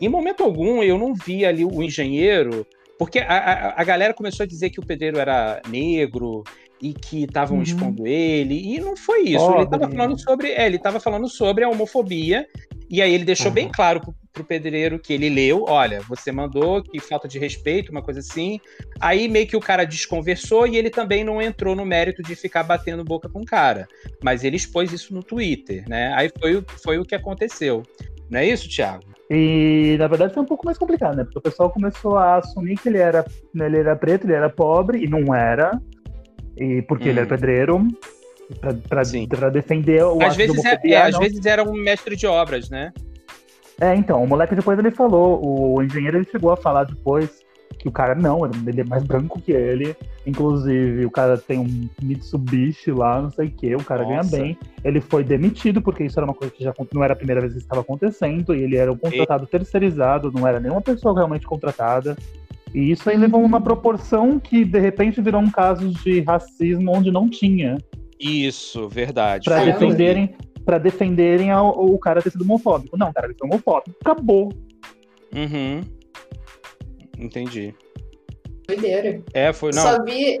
Speaker 1: em momento algum eu não vi ali o engenheiro, porque a, a, a galera começou a dizer que o pedreiro era negro, e que estavam uhum. expondo ele, e não foi isso. Ele estava falando sobre. É, ele estava falando sobre a homofobia, e aí ele deixou uhum. bem claro pro, pro pedreiro que ele leu: olha, você mandou, que falta de respeito, uma coisa assim. Aí meio que o cara desconversou e ele também não entrou no mérito de ficar batendo boca com o cara. Mas ele expôs isso no Twitter, né? Aí foi, foi o que aconteceu. Não é isso, Thiago?
Speaker 4: E na verdade foi um pouco mais complicado, né? Porque o pessoal começou a assumir que ele era, ele era preto, ele era pobre, e não era. E porque hum. ele era pedreiro, para defender o
Speaker 1: às vezes é, é, Às vezes era um mestre de obras, né?
Speaker 4: É, então, o moleque depois ele falou, o engenheiro ele chegou a falar depois que o cara não, ele é mais branco que ele. Inclusive, o cara tem um Mitsubishi lá, não sei o que, o cara Nossa. ganha bem. Ele foi demitido, porque isso era uma coisa que já não era a primeira vez que estava acontecendo, e ele era um contratado e... terceirizado, não era nenhuma pessoa realmente contratada. E isso aí levou uma proporção que, de repente, virou um caso de racismo onde não tinha.
Speaker 1: Isso, verdade.
Speaker 4: Para defenderem, para defenderem o cara ter sido homofóbico. Não, cara, ele foi homofóbico. Acabou.
Speaker 1: Uhum. Entendi.
Speaker 3: Doideira.
Speaker 1: É, foi. Não.
Speaker 3: Só vi,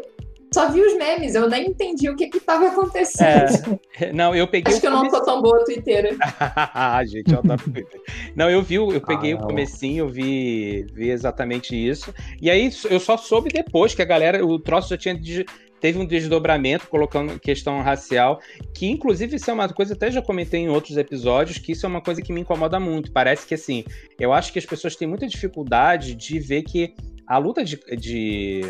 Speaker 3: só vi os memes, eu nem entendi o que que tava acontecendo.
Speaker 1: É, (laughs) não, eu peguei.
Speaker 3: Acho que eu não sou tão boa twitteira. (laughs)
Speaker 1: Ah, gente, eu Twitter. Não, eu vi, eu peguei ah, o comecinho, eu vi, vi exatamente isso. E aí eu só soube depois que a galera, o troço já tinha teve um desdobramento colocando questão racial, que inclusive isso é uma coisa, até já comentei em outros episódios, que isso é uma coisa que me incomoda muito. Parece que assim, eu acho que as pessoas têm muita dificuldade de ver que a luta de, de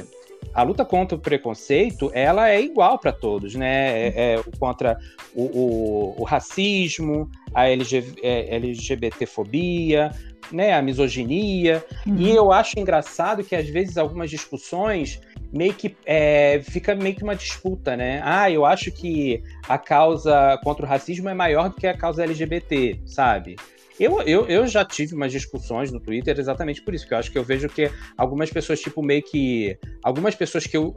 Speaker 1: a luta contra o preconceito ela é igual para todos, né? É, é contra o, o, o, racismo, a LG, é, LGBTfobia, né? A misoginia. Uhum. E eu acho engraçado que às vezes algumas discussões meio que é, fica meio que uma disputa, né? Ah, eu acho que a causa contra o racismo é maior do que a causa LGBT, sabe? Eu, eu, eu já tive umas discussões no Twitter exatamente por isso, que eu acho que eu vejo que algumas pessoas, tipo, meio que. Algumas pessoas que eu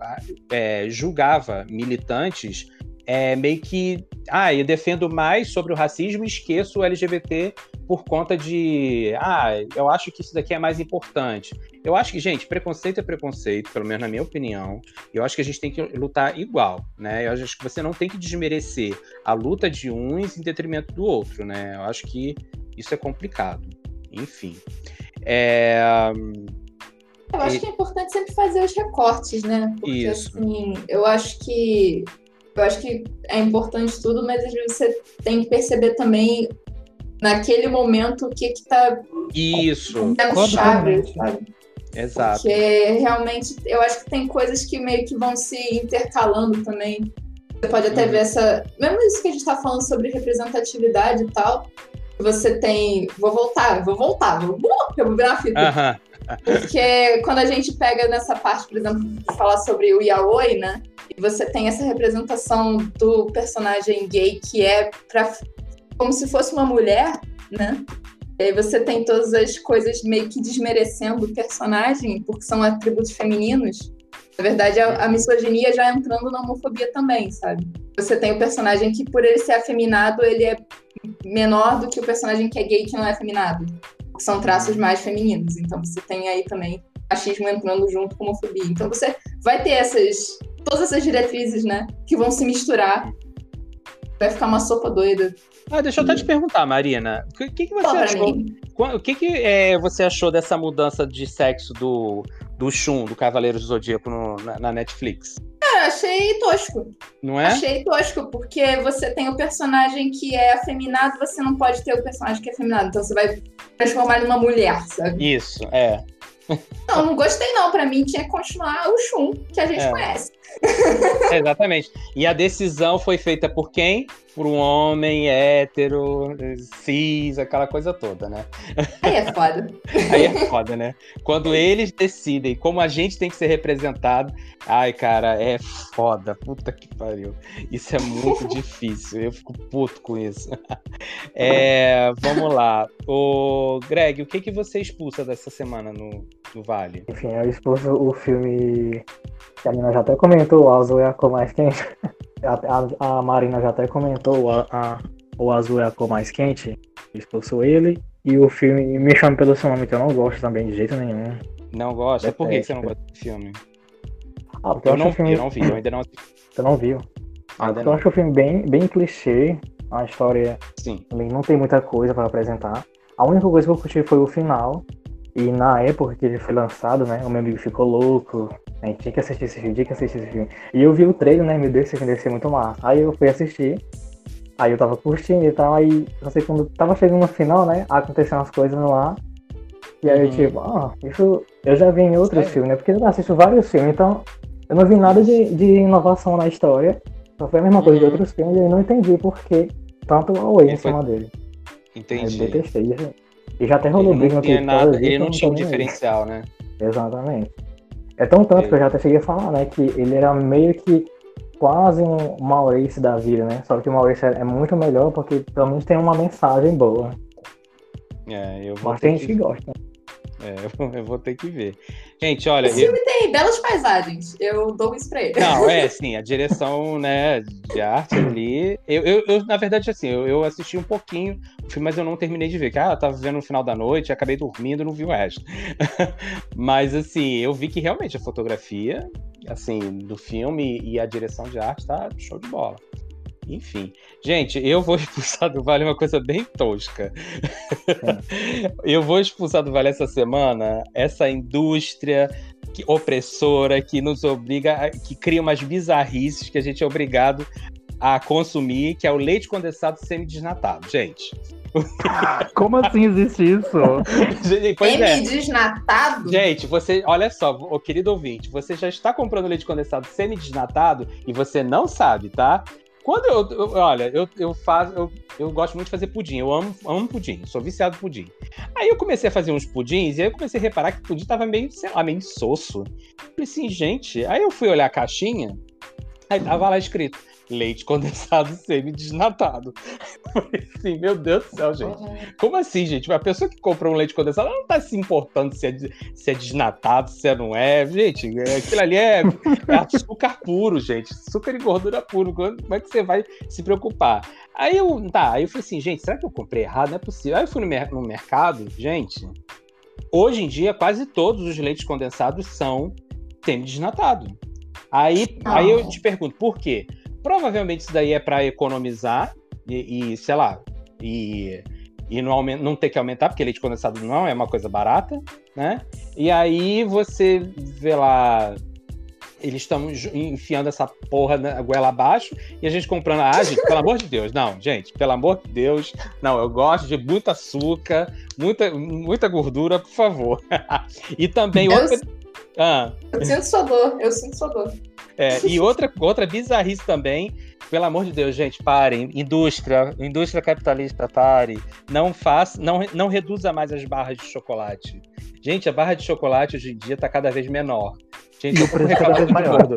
Speaker 1: é, julgava militantes, é, meio que. Ah, eu defendo mais sobre o racismo e esqueço o LGBT por conta de. Ah, eu acho que isso daqui é mais importante. Eu acho que, gente, preconceito é preconceito, pelo menos na minha opinião. Eu acho que a gente tem que lutar igual, né? Eu acho que você não tem que desmerecer a luta de uns em detrimento do outro, né? Eu acho que isso é complicado. Enfim. É...
Speaker 3: Eu acho que é importante sempre fazer os recortes, né? Porque, Isso. assim, eu acho que eu acho que é importante tudo, mas às vezes você tem que perceber também naquele momento o que que tá
Speaker 1: Isso.
Speaker 3: chave, sabe?
Speaker 1: Exato.
Speaker 3: Porque realmente eu acho que tem coisas que meio que vão se intercalando também. Você pode até uhum. ver essa. Mesmo isso que a gente está falando sobre representatividade e tal, você tem. Vou voltar, vou voltar, vou, eu vou virar a fita. Porque quando a gente pega nessa parte, por exemplo, de falar sobre o yaoi, né? E você tem essa representação do personagem gay que é pra, como se fosse uma mulher, né? E aí você tem todas as coisas meio que desmerecendo o personagem, porque são atributos femininos. Na verdade, a, a misoginia já entrando na homofobia também, sabe? Você tem o personagem que, por ele ser afeminado, ele é menor do que o personagem que é gay que não é afeminado. Que são traços mais femininos. Então você tem aí também machismo entrando junto com homofobia. Então você vai ter essas todas essas diretrizes, né, que vão se misturar. Vai ficar uma sopa doida.
Speaker 1: Ah, deixa eu até te perguntar, Marina. O que, que você Só achou? O que, que é, você achou dessa mudança de sexo do, do Shun, do Cavaleiro do Zodíaco, no, na, na Netflix?
Speaker 3: Cara, achei tosco.
Speaker 1: Não é?
Speaker 3: Achei tosco, porque você tem o personagem que é afeminado, você não pode ter o personagem que é afeminado. Então você vai transformar ele numa mulher, sabe?
Speaker 1: Isso, é.
Speaker 3: Não, não gostei não. Pra mim tinha que continuar o Shun, que a gente é. conhece. (laughs)
Speaker 1: exatamente. E a decisão foi feita por quem? Por um homem hétero, cis, aquela coisa toda, né?
Speaker 3: Aí é foda. (laughs)
Speaker 1: Aí é foda, né? Quando eles decidem como a gente tem que ser representado, ai, cara, é foda. Puta que pariu. Isso é muito (laughs) difícil. Eu fico puto com isso. É, vamos lá. O Greg, o que, que você expulsa dessa semana no, no Vale?
Speaker 2: Enfim, eu expulso o filme que a Nina já até comentou, o azul é a cor mais quente. (laughs) A, a, a Marina já até comentou, a, a, o azul é a cor mais quente. Expulsou ele. E o filme Me Chame Pelo Seu Nome, que eu não gosto também de jeito nenhum.
Speaker 1: Não gosta? Por que você não gosta do filme?
Speaker 2: Ah, eu, eu,
Speaker 1: não, filme... eu não vi, eu ainda não assisti.
Speaker 2: Você não viu? Ah, eu acho o filme bem, bem clichê. A história Sim. não tem muita coisa para apresentar. A única coisa que eu curti foi o final. E na época que ele foi lançado, né? O meu amigo ficou louco. A gente tinha que assistir esse filme, tinha que assistir esse filme. E eu vi o trailer, né? Meu Deus, esse filme deve ser muito massa. Aí eu fui assistir. Aí eu tava curtindo e tal. Aí, não sei, quando tava chegando no final, né? Aconteceram as coisas lá. E aí uhum. eu tipo, ah, isso eu já vi em outros Sério? filmes, né? Porque eu assisto vários filmes, então eu não vi nada de, de inovação na história. Só foi a mesma coisa uhum. de outros filmes e eu não entendi por que tanto away em cima dele.
Speaker 1: Entendi.
Speaker 2: Eu detestei. E já até rolou briga
Speaker 1: no Twitter. Nada, ele não tinha um diferencial, né?
Speaker 2: Exatamente. É tão tanto que eu já até cheguei a falar, né? Que ele era meio que quase um Maurício da vida, né? Só que o Maurício é muito melhor porque pelo menos tem uma mensagem boa.
Speaker 1: É, eu vou
Speaker 2: Mas tem gente que gosta.
Speaker 1: É, (laughs) eu vou ter que ver. Gente, olha.
Speaker 3: Esse filme tem belas paisagens. Eu dou isso pra ele.
Speaker 1: Não, é, (laughs) sim, a direção, né, de arte ali. Eu, eu, eu na verdade, assim, eu, eu, assisti um pouquinho o filme, mas eu não terminei de ver. Ah, eu tava vendo no final da noite, acabei dormindo, não vi o resto. (laughs) mas, assim, eu vi que realmente a fotografia, assim, do filme e a direção de arte tá show de bola. Enfim. Gente, eu vou (laughs) expulsar do Vale uma coisa bem tosca. É. eu vou expulsar do Vale essa semana essa indústria que, opressora que nos obriga, que cria umas bizarrices que a gente é obrigado a consumir, que é o leite condensado semi-desnatado. Gente. (laughs)
Speaker 4: Como assim existe isso?
Speaker 3: Semi-desnatado?
Speaker 1: É. Gente, você, olha só, o querido ouvinte, você já está comprando leite condensado semi-desnatado e você não sabe, tá? Quando eu, eu, olha, eu, eu faço, eu, eu gosto muito de fazer pudim. Eu amo, amo pudim, sou viciado em pudim. Aí eu comecei a fazer uns pudins e aí eu comecei a reparar que o pudim tava meio, sei lá, meio insosso. Falei assim, gente. Aí eu fui olhar a caixinha, aí tava lá escrito: leite condensado (laughs) semi-desnatado. assim, meu Deus do céu, gente. Como assim, gente? Uma pessoa que compra um leite condensado, ela não tá se importando se é, se é desnatado, se é não é. Gente, é, aquilo ali é, é açúcar puro, gente. Açúcar e gordura puro. Como é que você vai se preocupar? Aí eu, tá, aí eu falei assim, gente, será que eu comprei errado? Não é possível. Aí eu fui no, mer no mercado, gente. Hoje em dia, quase todos os leites condensados são semi-desnatados. Aí, aí eu te pergunto, por quê? Provavelmente isso daí é para economizar e, e, sei lá, e, e não, não ter que aumentar, porque leite condensado não é uma coisa barata, né? E aí você vê lá, eles estão enfiando essa porra na goela abaixo e a gente comprando. Ah, gente, pelo amor de Deus, não, gente, pelo amor de Deus, não, eu gosto de muito açúcar, muita, muita gordura, por favor. (laughs) e também
Speaker 3: eu, outra. Ah. Eu sinto sua dor, eu sinto sua dor.
Speaker 1: É, e outra, outra bizarrice também, pelo amor de Deus, gente, parem. Indústria, indústria capitalista, pare. Não faça, não, não reduza mais as barras de chocolate. Gente, a barra de chocolate hoje em dia está cada vez menor. Gente, eu preço cada vez maior.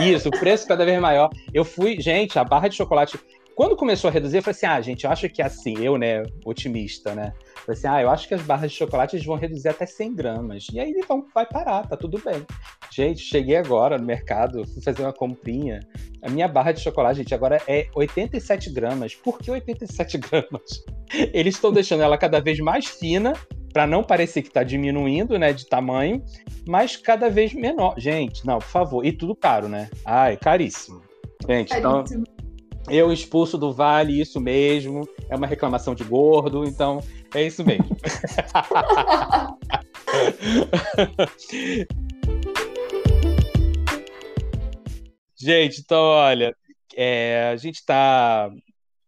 Speaker 1: Isso, o preço cada vez maior. Eu fui, gente, a barra de chocolate. Quando começou a reduzir, eu falei assim: ah, gente, eu acho que é assim, eu, né, otimista, né? Falei assim, ah, eu acho que as barras de chocolate vão reduzir até 100 gramas. E aí vão, vai parar, tá tudo bem. Gente, cheguei agora no mercado, fui fazer uma comprinha. A minha barra de chocolate, gente, agora é 87 gramas. Por que 87 (laughs) gramas? Eles estão deixando ela cada vez mais fina, para não parecer que está diminuindo, né, de tamanho, mas cada vez menor. Gente, não, por favor. E tudo caro, né? Ai, caríssimo. Gente, então eu expulso do vale isso mesmo. É uma reclamação de gordo, então é isso mesmo. (laughs) gente, então, olha, é, a gente está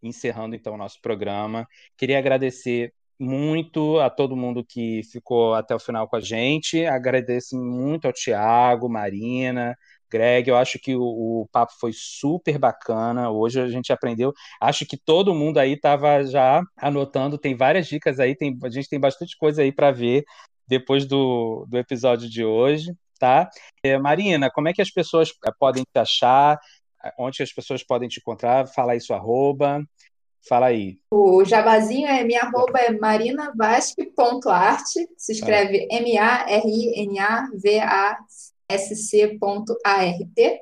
Speaker 1: encerrando então o nosso programa. Queria agradecer muito a todo mundo que ficou até o final com a gente. Agradeço muito ao Tiago, Marina, Greg. Eu acho que o, o, papo foi super bacana. Hoje a gente aprendeu. Acho que todo mundo aí estava já anotando. Tem várias dicas aí. Tem, a gente tem bastante coisa aí para ver depois do, do episódio de hoje, tá? É, Marina, como é que as pessoas eh, podem te achar? Onde as pessoas podem te encontrar? Fala aí sua arroba. Fala aí.
Speaker 3: O jabazinho é minha arroba é marinavasque.arte. Se escreve ah. M-A-R-I-N-A-V-A-C sc.art.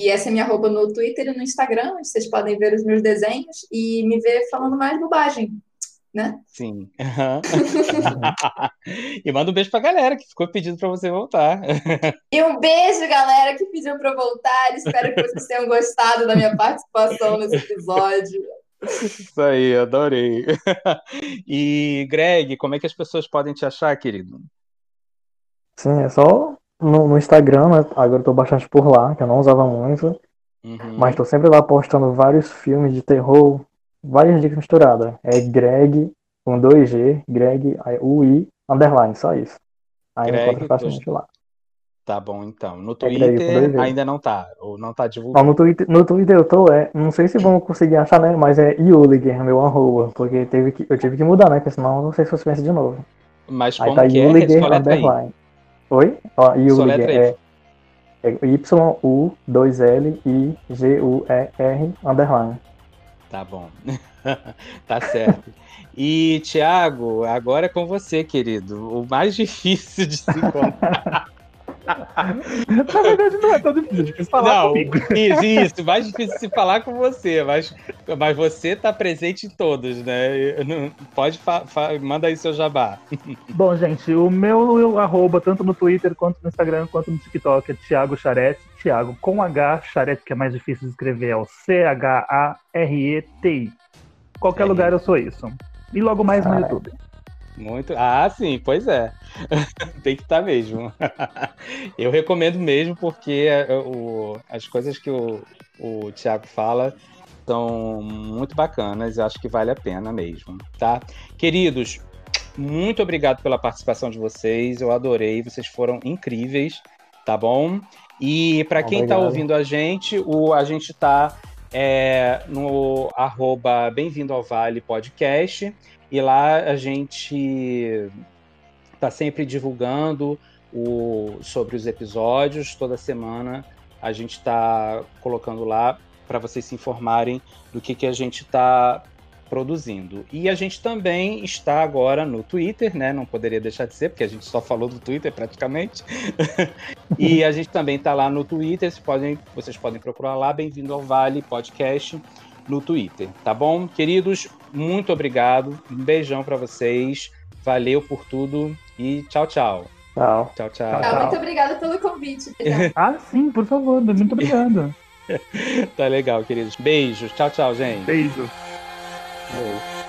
Speaker 3: E essa é minha roupa no Twitter e no Instagram, onde vocês podem ver os meus desenhos e me ver falando mais bobagem. né?
Speaker 1: Sim. (laughs) e manda um beijo pra galera que ficou pedindo pra você voltar. (laughs)
Speaker 3: e um beijo, galera, que pediu pra eu voltar. Espero que vocês tenham gostado da minha participação nesse episódio.
Speaker 1: Isso aí, adorei. E, Greg, como é que as pessoas podem te achar, querido?
Speaker 2: Sim, é só no, no Instagram, né? Agora eu tô bastante por lá, que eu não usava muito. Uhum. Mas tô sempre lá postando vários filmes de terror, várias dicas misturadas. É Greg com 2G, Greg UI underline, só isso. Aí Greg, encontra facilmente lá.
Speaker 1: Tá bom, então. No é Twitter é ainda não tá, ou não tá divulgado.
Speaker 2: Não, no, Twitter, no Twitter eu tô, é, não sei se vão conseguir achar, né, mas é Yuliger, meu arroba, porque teve que, eu tive que mudar, né, porque senão não sei se você pensa de novo.
Speaker 1: Mas como aí tá que é? Yuliger, é?
Speaker 2: underline. Oi? Ó, Yuliger é, é Y-U-2-L-I-G-U-E-R underline.
Speaker 1: Tá bom. (laughs) tá certo. E, Thiago, agora é com você, querido. O mais (laughs) difícil de se encontrar. (laughs)
Speaker 4: Na verdade, não é tão difícil, difícil falar não, comigo.
Speaker 1: Isso, isso, mais difícil se falar com você, mas, mas você tá presente em todos, né? Não, pode, manda aí seu jabá.
Speaker 4: Bom, gente, o meu arroba, tanto no Twitter, quanto no Instagram, quanto no TikTok, é Thiago Charete. Thiago com H, Charete, que é mais difícil de escrever, é o C-H-A-R-E-T-I. Qualquer é. lugar eu sou isso. E logo mais no YouTube.
Speaker 1: Muito. Ah, sim, pois é. (laughs) Tem que estar tá mesmo. (laughs) Eu recomendo mesmo porque é, é, o, as coisas que o, o Thiago fala são muito bacanas e acho que vale a pena mesmo, tá? Queridos, muito obrigado pela participação de vocês. Eu adorei, vocês foram incríveis, tá bom? E para quem está ouvindo a gente, o, a gente está é, no arroba Bem-vindo ao Vale Podcast. E lá a gente está sempre divulgando o, sobre os episódios. Toda semana a gente está colocando lá para vocês se informarem do que, que a gente está produzindo. E a gente também está agora no Twitter, né? Não poderia deixar de ser, porque a gente só falou do Twitter praticamente. (laughs) e a gente também está lá no Twitter, vocês podem, vocês podem procurar lá, Bem-vindo ao Vale Podcast no Twitter, tá bom? Queridos, muito obrigado. Um beijão para vocês. Valeu por tudo e tchau, tchau.
Speaker 2: Tchau.
Speaker 1: Tchau, tchau.
Speaker 3: Ah, muito obrigada pelo convite. (laughs)
Speaker 4: ah, sim, por favor. Muito obrigado. (laughs)
Speaker 1: tá legal, queridos. Beijos. Tchau, tchau, gente.
Speaker 4: Beijo.
Speaker 1: Beijo.